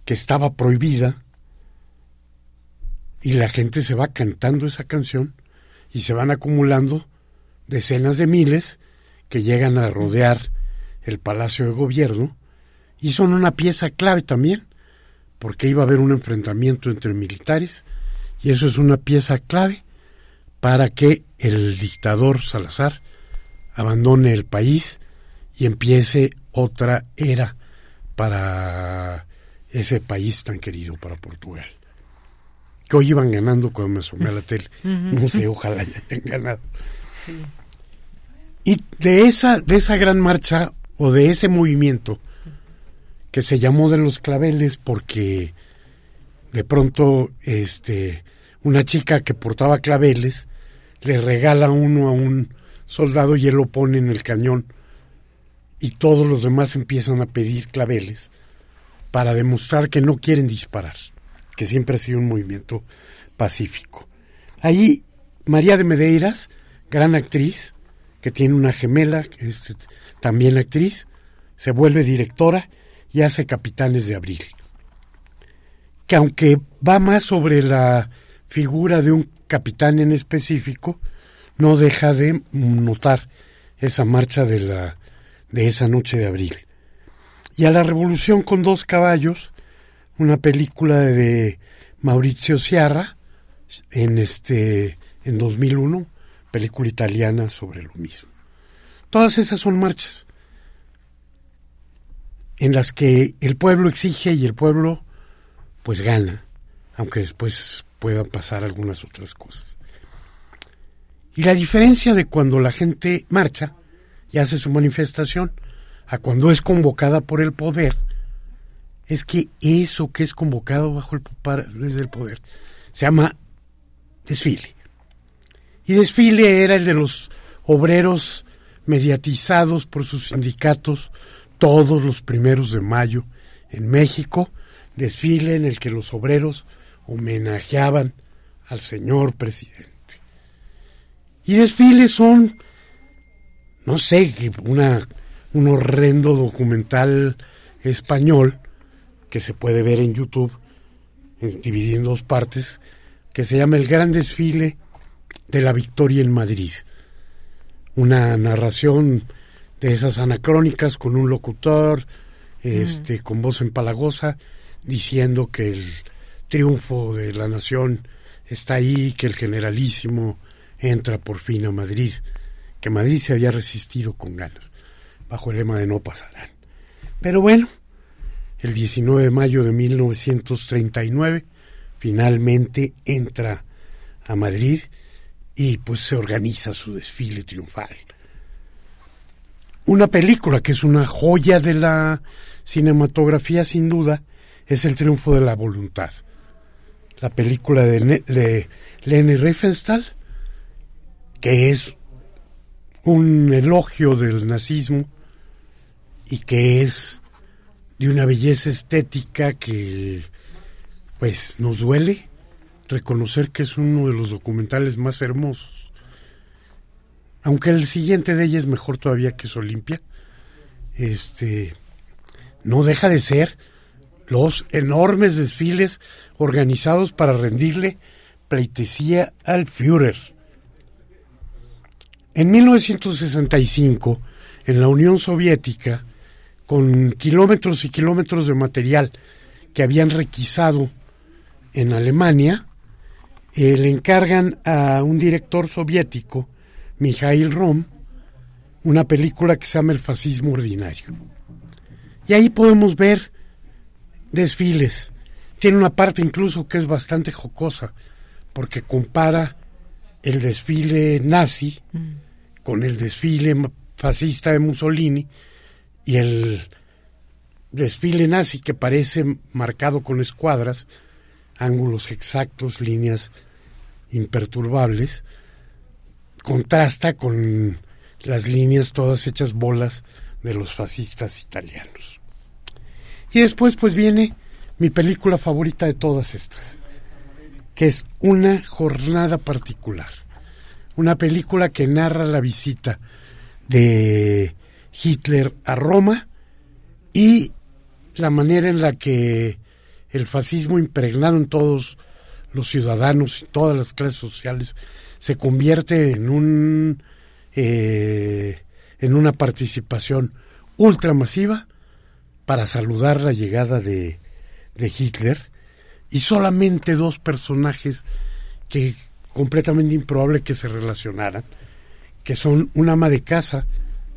que estaba prohibida y la gente se va cantando esa canción y se van acumulando decenas de miles que llegan a rodear el Palacio de Gobierno y son una pieza clave también porque iba a haber un enfrentamiento entre militares y eso es una pieza clave para que el dictador Salazar abandone el país y empiece otra era para ese país tan querido para Portugal. Que hoy iban ganando cuando me asomé a la tele. No sé, ojalá ya hayan ganado. Y de esa, de esa gran marcha o de ese movimiento que se llamó de los claveles porque de pronto este una chica que portaba claveles le regala uno a un soldado y él lo pone en el cañón y todos los demás empiezan a pedir claveles para demostrar que no quieren disparar, que siempre ha sido un movimiento pacífico. Ahí María de Medeiras, gran actriz, que tiene una gemela, es también actriz, se vuelve directora y hace Capitanes de Abril. Que aunque va más sobre la figura de un capitán en específico, no deja de notar esa marcha de la de esa noche de abril. Y a la Revolución con dos caballos, una película de Maurizio Sierra en este en 2001, película italiana sobre lo mismo. Todas esas son marchas en las que el pueblo exige y el pueblo pues gana, aunque después puedan pasar algunas otras cosas. Y la diferencia de cuando la gente marcha y hace su manifestación, a cuando es convocada por el poder, es que eso que es convocado bajo el desde el poder se llama desfile. Y desfile era el de los obreros mediatizados por sus sindicatos todos los primeros de mayo en México, desfile en el que los obreros homenajeaban al señor presidente. Y desfiles son no sé, una, un horrendo documental español que se puede ver en YouTube, dividido en dos partes, que se llama El Gran Desfile de la Victoria en Madrid. Una narración de esas anacrónicas con un locutor, este, con voz empalagosa, diciendo que el triunfo de la nación está ahí, que el generalísimo entra por fin a Madrid que Madrid se había resistido con ganas, bajo el lema de no pasarán. Pero bueno, el 19 de mayo de 1939 finalmente entra a Madrid y pues se organiza su desfile triunfal. Una película que es una joya de la cinematografía sin duda es El triunfo de la voluntad. La película de, de Leni Riefenstahl, que es un elogio del nazismo y que es de una belleza estética que pues nos duele reconocer que es uno de los documentales más hermosos. Aunque el siguiente de ella es mejor todavía que es Olimpia, este, no deja de ser los enormes desfiles organizados para rendirle pleitesía al Führer. En 1965, en la Unión Soviética, con kilómetros y kilómetros de material que habían requisado en Alemania, eh, le encargan a un director soviético, Mikhail Rom, una película que se llama El fascismo ordinario. Y ahí podemos ver desfiles. Tiene una parte incluso que es bastante jocosa, porque compara el desfile nazi con el desfile fascista de Mussolini y el desfile nazi que parece marcado con escuadras, ángulos exactos, líneas imperturbables, contrasta con las líneas todas hechas bolas de los fascistas italianos. Y después pues viene mi película favorita de todas estas, que es Una jornada particular. Una película que narra la visita de Hitler a Roma y la manera en la que el fascismo impregnado en todos los ciudadanos y todas las clases sociales se convierte en un eh, en una participación ultramasiva para saludar la llegada de, de Hitler y solamente dos personajes que completamente improbable que se relacionaran, que son un ama de casa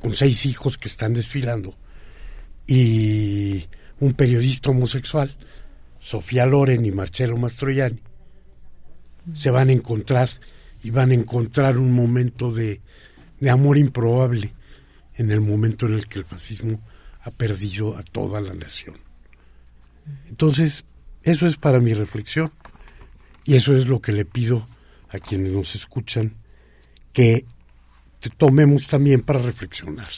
con seis hijos que están desfilando y un periodista homosexual, Sofía Loren y Marcello Mastroianni, se van a encontrar y van a encontrar un momento de, de amor improbable en el momento en el que el fascismo ha perdido a toda la nación. Entonces, eso es para mi reflexión y eso es lo que le pido a quienes nos escuchan que tomemos también para reflexionar.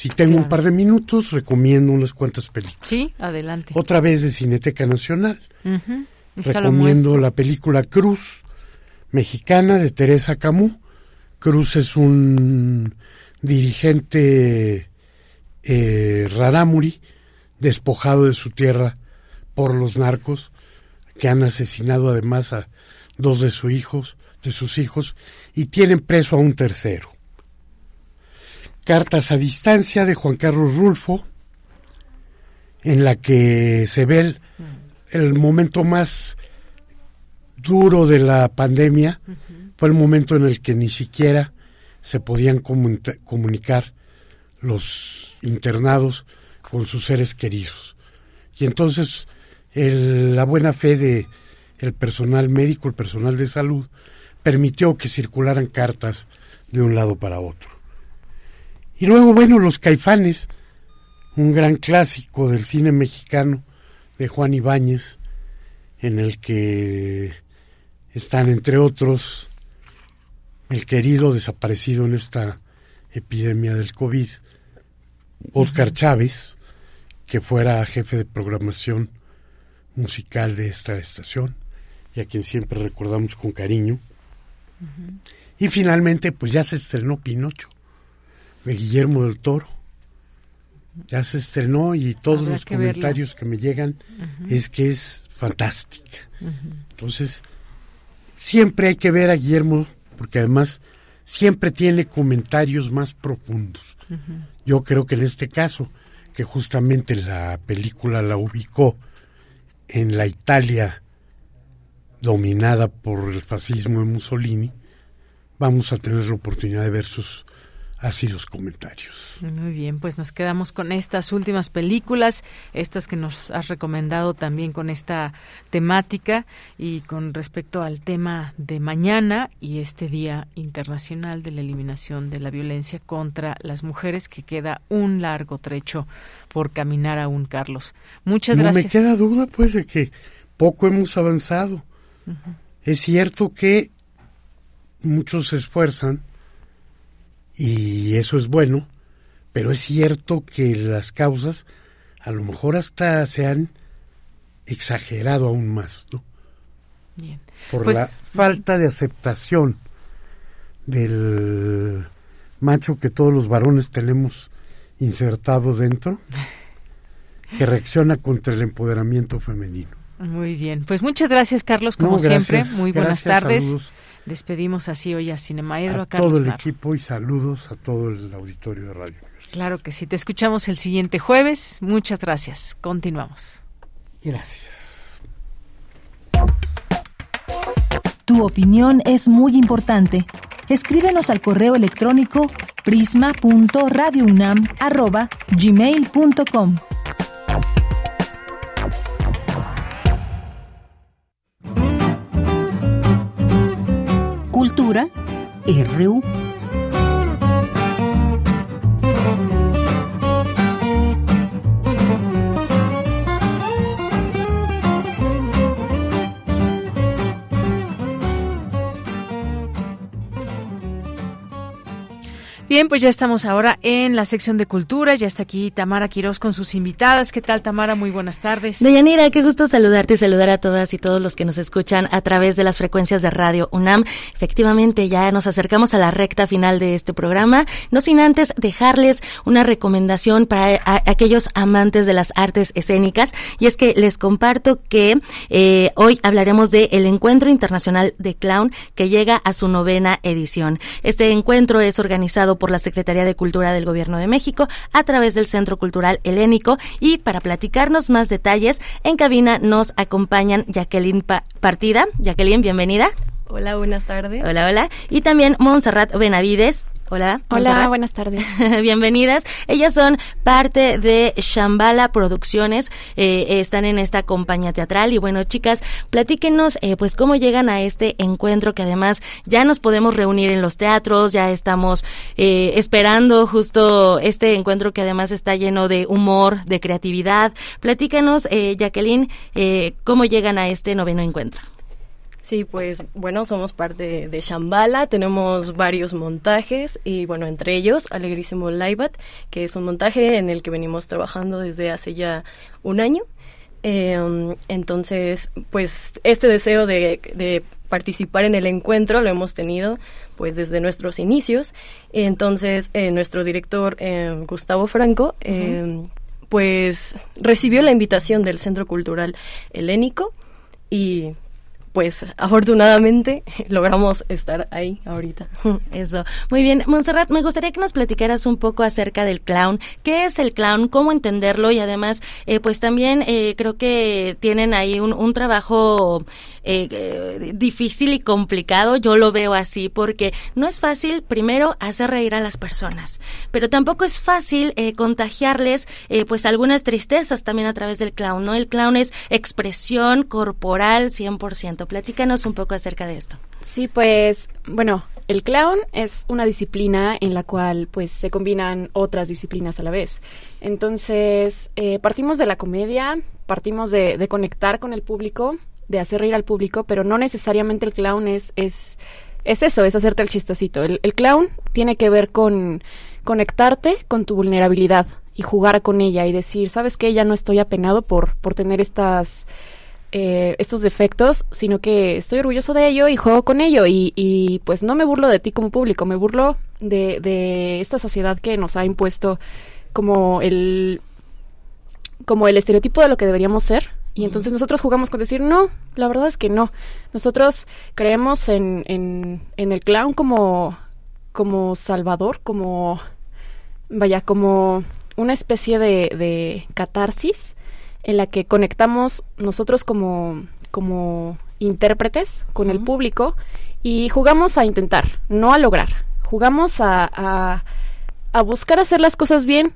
Si tengo un par de minutos, recomiendo unas cuantas películas. Sí, adelante. Otra vez de Cineteca Nacional. Recomiendo la, película Cruz, mexicana, de Teresa Camus. Cruz es un dirigente eh, rarámuri, despojado de su tierra por los narcos, que han asesinado además a dos de sus hijos, de sus hijos, y tienen preso a un tercero. Cartas a distancia de Juan Carlos Rulfo, en la que se ve el, momento más duro de la pandemia, fue el momento en el que ni siquiera se podían comunicar los internados con sus seres queridos. Y entonces la buena fe de el personal médico, el personal de salud, permitió que circularan cartas de un lado para otro. Y luego, bueno, Los Caifanes, un gran clásico del cine mexicano de Juan Ibáñez, en el que están, entre otros, el querido desaparecido en esta epidemia del COVID, Oscar Chávez, que fuera jefe de programación musical de esta estación y a quien siempre recordamos con cariño. Y finalmente, pues ya se estrenó Pinocho de Guillermo del Toro. Ya se estrenó y todos los comentarios que me llegan es que es fantástica. Entonces, siempre hay que ver a Guillermo porque además siempre tiene comentarios más profundos. Yo creo que en este caso, que justamente la película la ubicó en la Italia dominada por el fascismo de Mussolini, vamos a tener la oportunidad de ver sus ácidos comentarios. Muy bien, pues nos quedamos con estas últimas películas, estas que nos has recomendado también con esta temática y con respecto al tema de mañana y este Día Internacional de la Eliminación de la Violencia contra las Mujeres, que queda un largo trecho por caminar aún, Carlos. Muchas no gracias. me queda duda, pues, de que poco hemos avanzado. Es cierto que muchos se esfuerzan y eso es bueno, pero es cierto que las causas a lo mejor hasta se han exagerado aún más, ¿no? Bien. Por Pues- la falta de aceptación del macho que todos los varones tenemos insertado dentro, [laughs] que reacciona contra el empoderamiento femenino. Muy bien, pues muchas gracias Carlos, como No, gracias, siempre. Muy buenas gracias, tardes. saludos. Despedimos así hoy a Cinemaedro, a, a todo el equipo y saludos a todo el auditorio de radio. Claro que sí, te escuchamos el siguiente jueves. Muchas gracias. Continuamos. Gracias. Tu opinión es muy importante. Escríbenos al correo electrónico prisma.radiounam@gmail.com. Cultura RU. Bien, pues ya estamos ahora en la sección de cultura. Ya está aquí Tamara Quirós con sus invitadas. ¿Qué tal, Tamara? Muy buenas tardes. Deyanira, qué gusto saludarte y saludar a todas y todos los que nos escuchan a través de las frecuencias de Radio UNAM. Efectivamente, ya nos acercamos a la recta final de este programa, no sin antes dejarles una recomendación para a- aquellos amantes de las artes escénicas, y es que les comparto que eh, hoy hablaremos de el Encuentro Internacional de Clown que llega a su novena edición. Este encuentro es organizado por la Secretaría de Cultura del Gobierno de México a través del Centro Cultural Helénico y para platicarnos más detalles en cabina nos acompañan Jacqueline Pa- Partida. Jacqueline, bienvenida. Hola, buenas tardes. Hola, hola. Y también Montserrat Benavides. Hola. Hola, Montserrat. buenas tardes. [laughs] Bienvenidas. Ellas son parte de Shambhala Producciones, eh, eh, están en esta compañía teatral y bueno, chicas, platíquenos eh, pues cómo llegan a este encuentro que además ya nos podemos reunir en los teatros, ya estamos eh, esperando justo este encuentro que además está lleno de humor, de creatividad. Platícanos, eh, Jacqueline, eh, cómo llegan a este noveno encuentro. Sí, pues bueno, somos parte de Shambhala, tenemos varios montajes y bueno, entre ellos Alegrísimo Laibat, que es un montaje en el que venimos trabajando desde hace ya un año. Eh, entonces, pues este deseo de, de participar en el encuentro lo hemos tenido pues desde nuestros inicios. Entonces, eh, nuestro director eh, Gustavo Franco eh, pues recibió la invitación del Centro Cultural Helénico y pues afortunadamente [laughs] logramos estar ahí ahorita. [laughs] Eso. Muy bien. Montserrat, me gustaría que nos platicaras un poco acerca del clown. ¿Qué es el clown? ¿Cómo entenderlo? Y además, eh, pues también eh, creo que tienen ahí un, un trabajo eh, eh, difícil y complicado. Yo lo veo así porque no es fácil, primero, hacer reír a las personas, pero tampoco es fácil eh, contagiarles eh, pues algunas tristezas también a través del clown, ¿no? El clown es expresión corporal 100%. Platícanos un poco acerca de esto. Sí, pues bueno, el clown es una disciplina en la cual pues se combinan otras disciplinas a la vez. Entonces, eh, partimos de la comedia, partimos de, de conectar con el público, de hacer reír al público, pero no necesariamente el clown es, es, es eso, es hacerte el chistosito. El, clown tiene que ver con conectarte con tu vulnerabilidad y jugar con ella y decir, ¿sabes qué? Ya no estoy apenado por, por tener estas eh, estos defectos, sino que estoy orgulloso de ello y juego con ello. Y, y pues no me burlo de ti como público, me burlo de, de esta sociedad que nos ha impuesto como el, como el estereotipo de lo que deberíamos ser. Y entonces nosotros jugamos con decir, no, la verdad es que no. Nosotros creemos en, en, en el clown como, como salvador, como, vaya, como una especie de, de catarsis en la que conectamos nosotros como, como intérpretes con el público y jugamos a intentar, no a lograr. Jugamos a, a, a buscar hacer las cosas bien,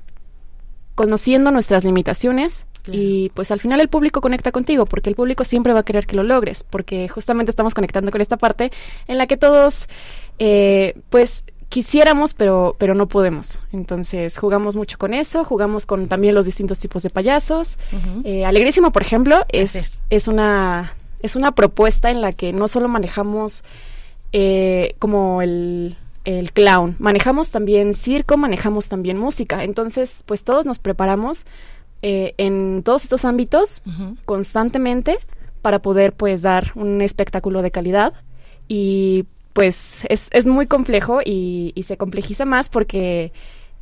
conociendo nuestras limitaciones y pues al final el público conecta contigo porque el público siempre va a querer que lo logres porque justamente estamos conectando con esta parte en la que todos eh, pues quisiéramos pero pero no podemos. Entonces jugamos mucho con eso jugamos con también los distintos tipos de payasos. Eh, alegrísimo por ejemplo es es. una es una propuesta en la que no solo manejamos eh, como el el clown manejamos también circo manejamos también música. Entonces pues todos nos preparamos eh, en todos estos ámbitos constantemente para poder pues dar un espectáculo de calidad y pues es, es muy complejo y, se complejiza más porque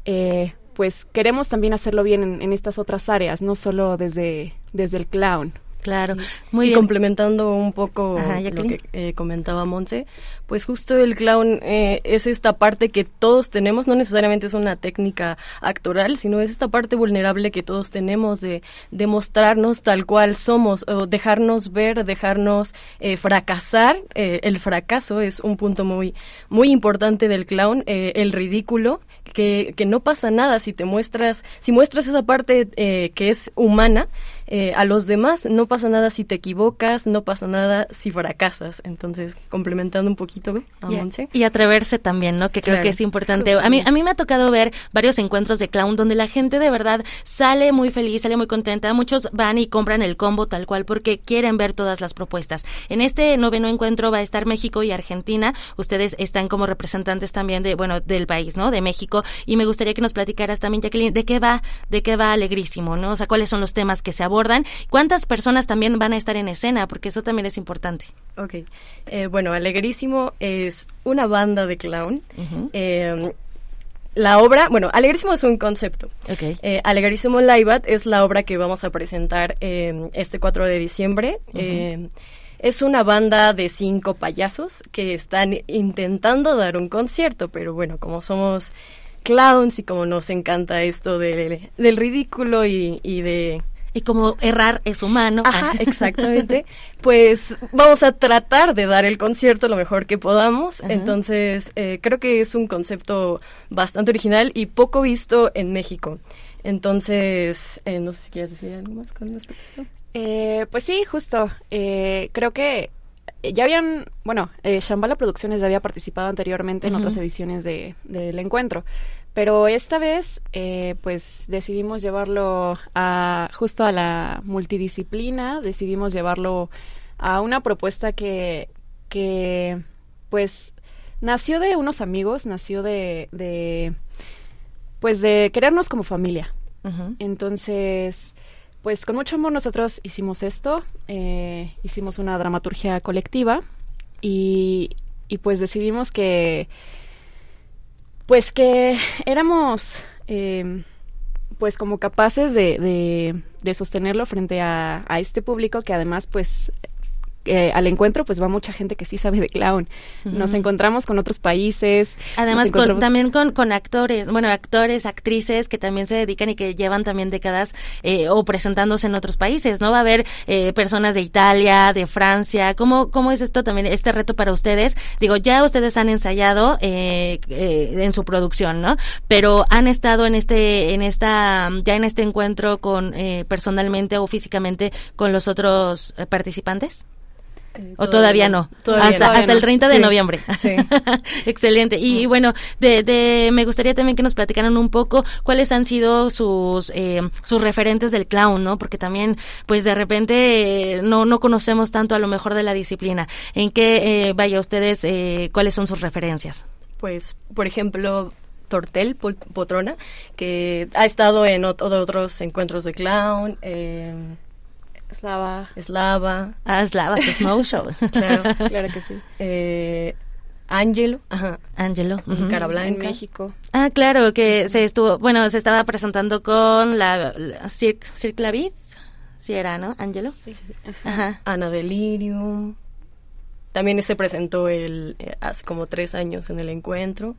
eh, pues queremos también hacerlo bien en, en, estas otras áreas, no solo desde, desde el clown. Claro, muy y complementando un poco lo que eh, comentaba Monse, pues justo el clown eh, es esta parte que todos tenemos, no necesariamente es una técnica actoral, sino es esta parte vulnerable que todos tenemos de, demostrarnos tal cual somos, o dejarnos ver, dejarnos eh, fracasar. el fracaso es un punto muy, muy importante del clown, el ridículo, que, que no pasa nada si te muestras, si muestras esa parte que es humana, eh, a los demás no pasa nada si te equivocas, no pasa nada si fracasas. Entonces, complementando un poquito a y, Y atreverse también, ¿no? Que creo que es importante. A mí, a mí me ha tocado ver varios encuentros de clown donde la gente de verdad sale muy feliz, sale muy contenta. Muchos van y compran el combo tal cual porque quieren ver todas las propuestas. En este noveno encuentro va a estar México y Argentina. Ustedes están como representantes también de, bueno, del país, ¿no? De México. Y me gustaría que nos platicaras también, Jacqueline, de qué va, de qué va Alegrísimo, ¿no? O sea, cuáles son los temas que se abordan ¿Cuántas personas también van a estar en escena? Porque eso también es importante. Ok. Eh, bueno, Alegrísimo es una banda de clown. Em, la obra, bueno, Alegrísimo es un concepto. Okay. Eh, Alegrísimo Live es la obra que vamos a presentar em, este 4 de diciembre. Em, es una banda de cinco payasos que están intentando dar un concierto, pero bueno, como somos clowns y como nos encanta esto del ridículo y de y como errar es humano. Ajá, exactamente. [laughs] pues vamos a tratar de dar el concierto lo mejor que podamos. Entonces, eh, creo que es un concepto bastante original y poco visto en México. Entonces, eh, no sé si quieres decir algo más con respecto eh, pues sí, justo. creo que ya habían, bueno, Shambhala Producciones ya había participado anteriormente en otras ediciones de, del encuentro. Pero esta vez, eh, pues decidimos llevarlo a justo a la multidisciplina, decidimos llevarlo a una propuesta que, que pues, nació de unos amigos, nació de, de pues, de querernos como familia. Entonces, pues, con mucho amor nosotros hicimos esto, eh, hicimos una dramaturgia colectiva y, y pues decidimos que pues que éramos eh, pues como capaces de, de, sostenerlo frente a, a, este público que además pues al encuentro pues va mucha gente que sí sabe de clown. Nos encontramos con otros países. Además también con, con, actores, bueno, actores, actrices que también se dedican y que llevan también décadas eh, o presentándose en otros países, ¿no? Va a haber eh, personas de Italia, de Francia. ¿Cómo, ¿Cómo es esto también, este reto para ustedes? Digo, ya ustedes han ensayado eh, en su producción, ¿no? Pero han estado en este, en esta, ya en este encuentro con personalmente o físicamente con los otros participantes? ¿O todavía, no? hasta hasta el 30 de noviembre. Sí. [laughs] Excelente. Y, bueno, de, de, me gustaría también que nos platicaran un poco cuáles han sido sus eh, sus referentes del clown, ¿no? Porque también, pues de repente eh, no, no conocemos tanto a lo mejor de la disciplina. ¿En qué, eh, vaya ustedes, cuáles son sus referencias? Pues, por ejemplo, Tortel Potrona, que ha estado en otros encuentros de clown. Eh, Slava. Slava. Ah, Slava, Snow Show. [laughs] claro, claro que sí. [laughs] Eh, Angelo. Ajá. Angelo. Cara Blanca. En México. Ah, claro, que se estuvo, bueno, se estaba presentando con la, la Cirque, Cirque La Vid. Sí era, ¿no? Angelo. Sí. Ajá. Ana Delirium. También se presentó el, eh, hace como tres años en el encuentro.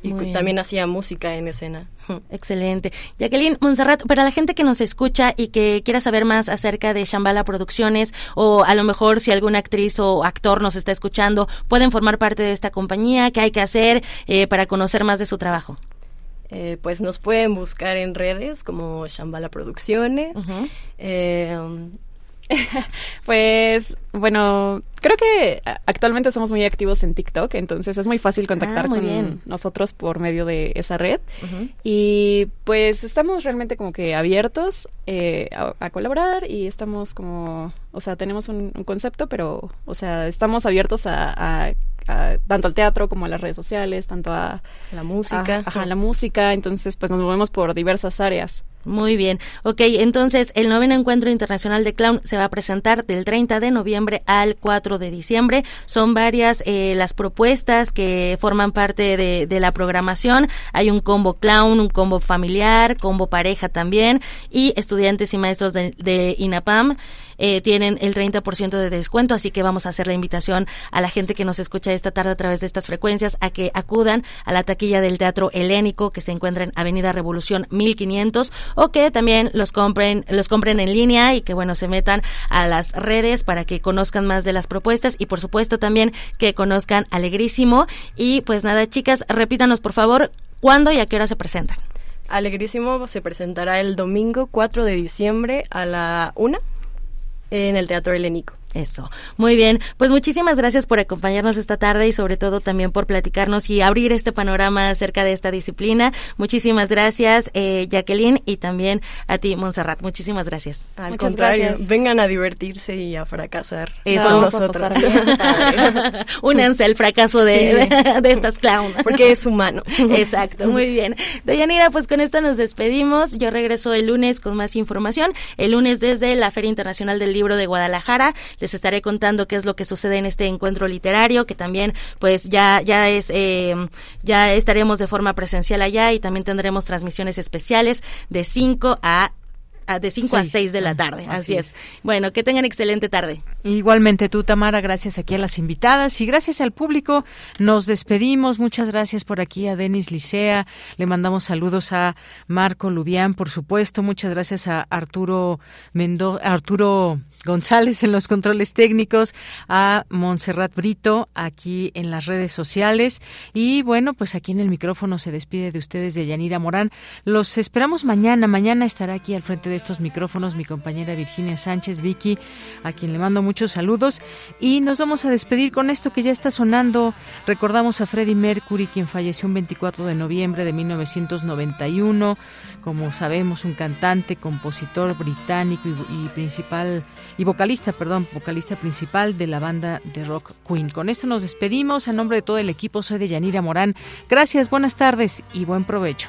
Y también hacía música en escena. [laughs] Excelente. Jacqueline Monserrat, para la gente que nos escucha y que quiera saber más acerca de Shambhala Producciones, o a lo mejor si alguna actriz o actor nos está escuchando, pueden formar parte de esta compañía, ¿qué hay que hacer eh, para conocer más de su trabajo? Eh, pues nos pueden buscar en redes como Shambhala Producciones. [laughs] pues bueno, creo que actualmente somos muy activos en TikTok, entonces es muy fácil contactar ah, con nosotros por medio de esa red. Y pues estamos realmente como que abiertos eh, a, colaborar y estamos como, o sea, tenemos un, concepto, pero, o sea, estamos abiertos a, tanto al teatro como a las redes sociales, tanto a la música. ajá, la música, entonces pues nos movemos por diversas áreas. Muy bien. Ok, entonces el noveno encuentro internacional de clown se va a presentar del 30 de noviembre al 4 de diciembre. Son varias eh, las propuestas que forman parte de, de, la programación. Hay un combo clown, un combo familiar, combo pareja también y estudiantes y maestros de, de INAPAM eh, tienen el 30% de descuento, así que vamos a hacer la invitación a la gente que nos escucha esta tarde a través de estas frecuencias a que acudan a la taquilla del Teatro Helénico que se encuentra en Avenida Revolución 1500 o que también los compren los compren en línea y que bueno se metan a las redes para que conozcan más de las propuestas y por supuesto también que conozcan Alegrísimo y pues nada chicas repítanos por favor cuándo y a qué hora se presentan. Alegrísimo se presentará el domingo 4 de diciembre a la una en el Teatro Helénico. Eso, muy bien. Pues muchísimas gracias por acompañarnos esta tarde y sobre todo también por platicarnos y abrir este panorama acerca de esta disciplina. Muchísimas gracias, eh, Jacqueline, y también a ti, Montserrat. Muchísimas gracias. Al Muchas contrario, gracias. vengan a divertirse y a fracasar. Eso. nosotros. [laughs] Únanse al fracaso de, sí. [laughs] de, estas clowns. Porque es humano. Exacto, muy bien. Deyanira, pues con esto nos despedimos. Yo regreso el lunes con más información. El lunes desde la Feria Internacional del Libro de Guadalajara les estaré contando qué es lo que sucede en este encuentro literario, que también pues ya, ya es, eh, ya estaremos de forma presencial allá y también tendremos transmisiones especiales de 5 a de 5 a 6 de la tarde. Así, es. Bueno, que tengan excelente tarde. Igualmente tú, Tamara, gracias aquí a las invitadas y gracias al público. Nos despedimos. Muchas gracias por aquí a Denis Licea. Le mandamos saludos a Marco Lubián, por supuesto. Muchas gracias a Arturo Mendo Arturo González en los controles técnicos, a Montserrat Brito aquí en las redes sociales y bueno, pues aquí en el micrófono se despide de ustedes de Yanira Morán. Los esperamos mañana. Mañana estará aquí al frente de estos micrófonos mi compañera Virginia Sánchez, Vicky, a quien le mando muchos saludos y nos vamos a despedir con esto que ya está sonando. Recordamos a Freddie Mercury, quien falleció un 24 de noviembre de 1991, como sabemos, un cantante, compositor británico y, y principal y vocalista, perdón, vocalista principal de la banda de rock Queen. Con esto nos despedimos. A nombre de todo el equipo, soy de Yanira Morán. Gracias, buenas tardes y buen provecho.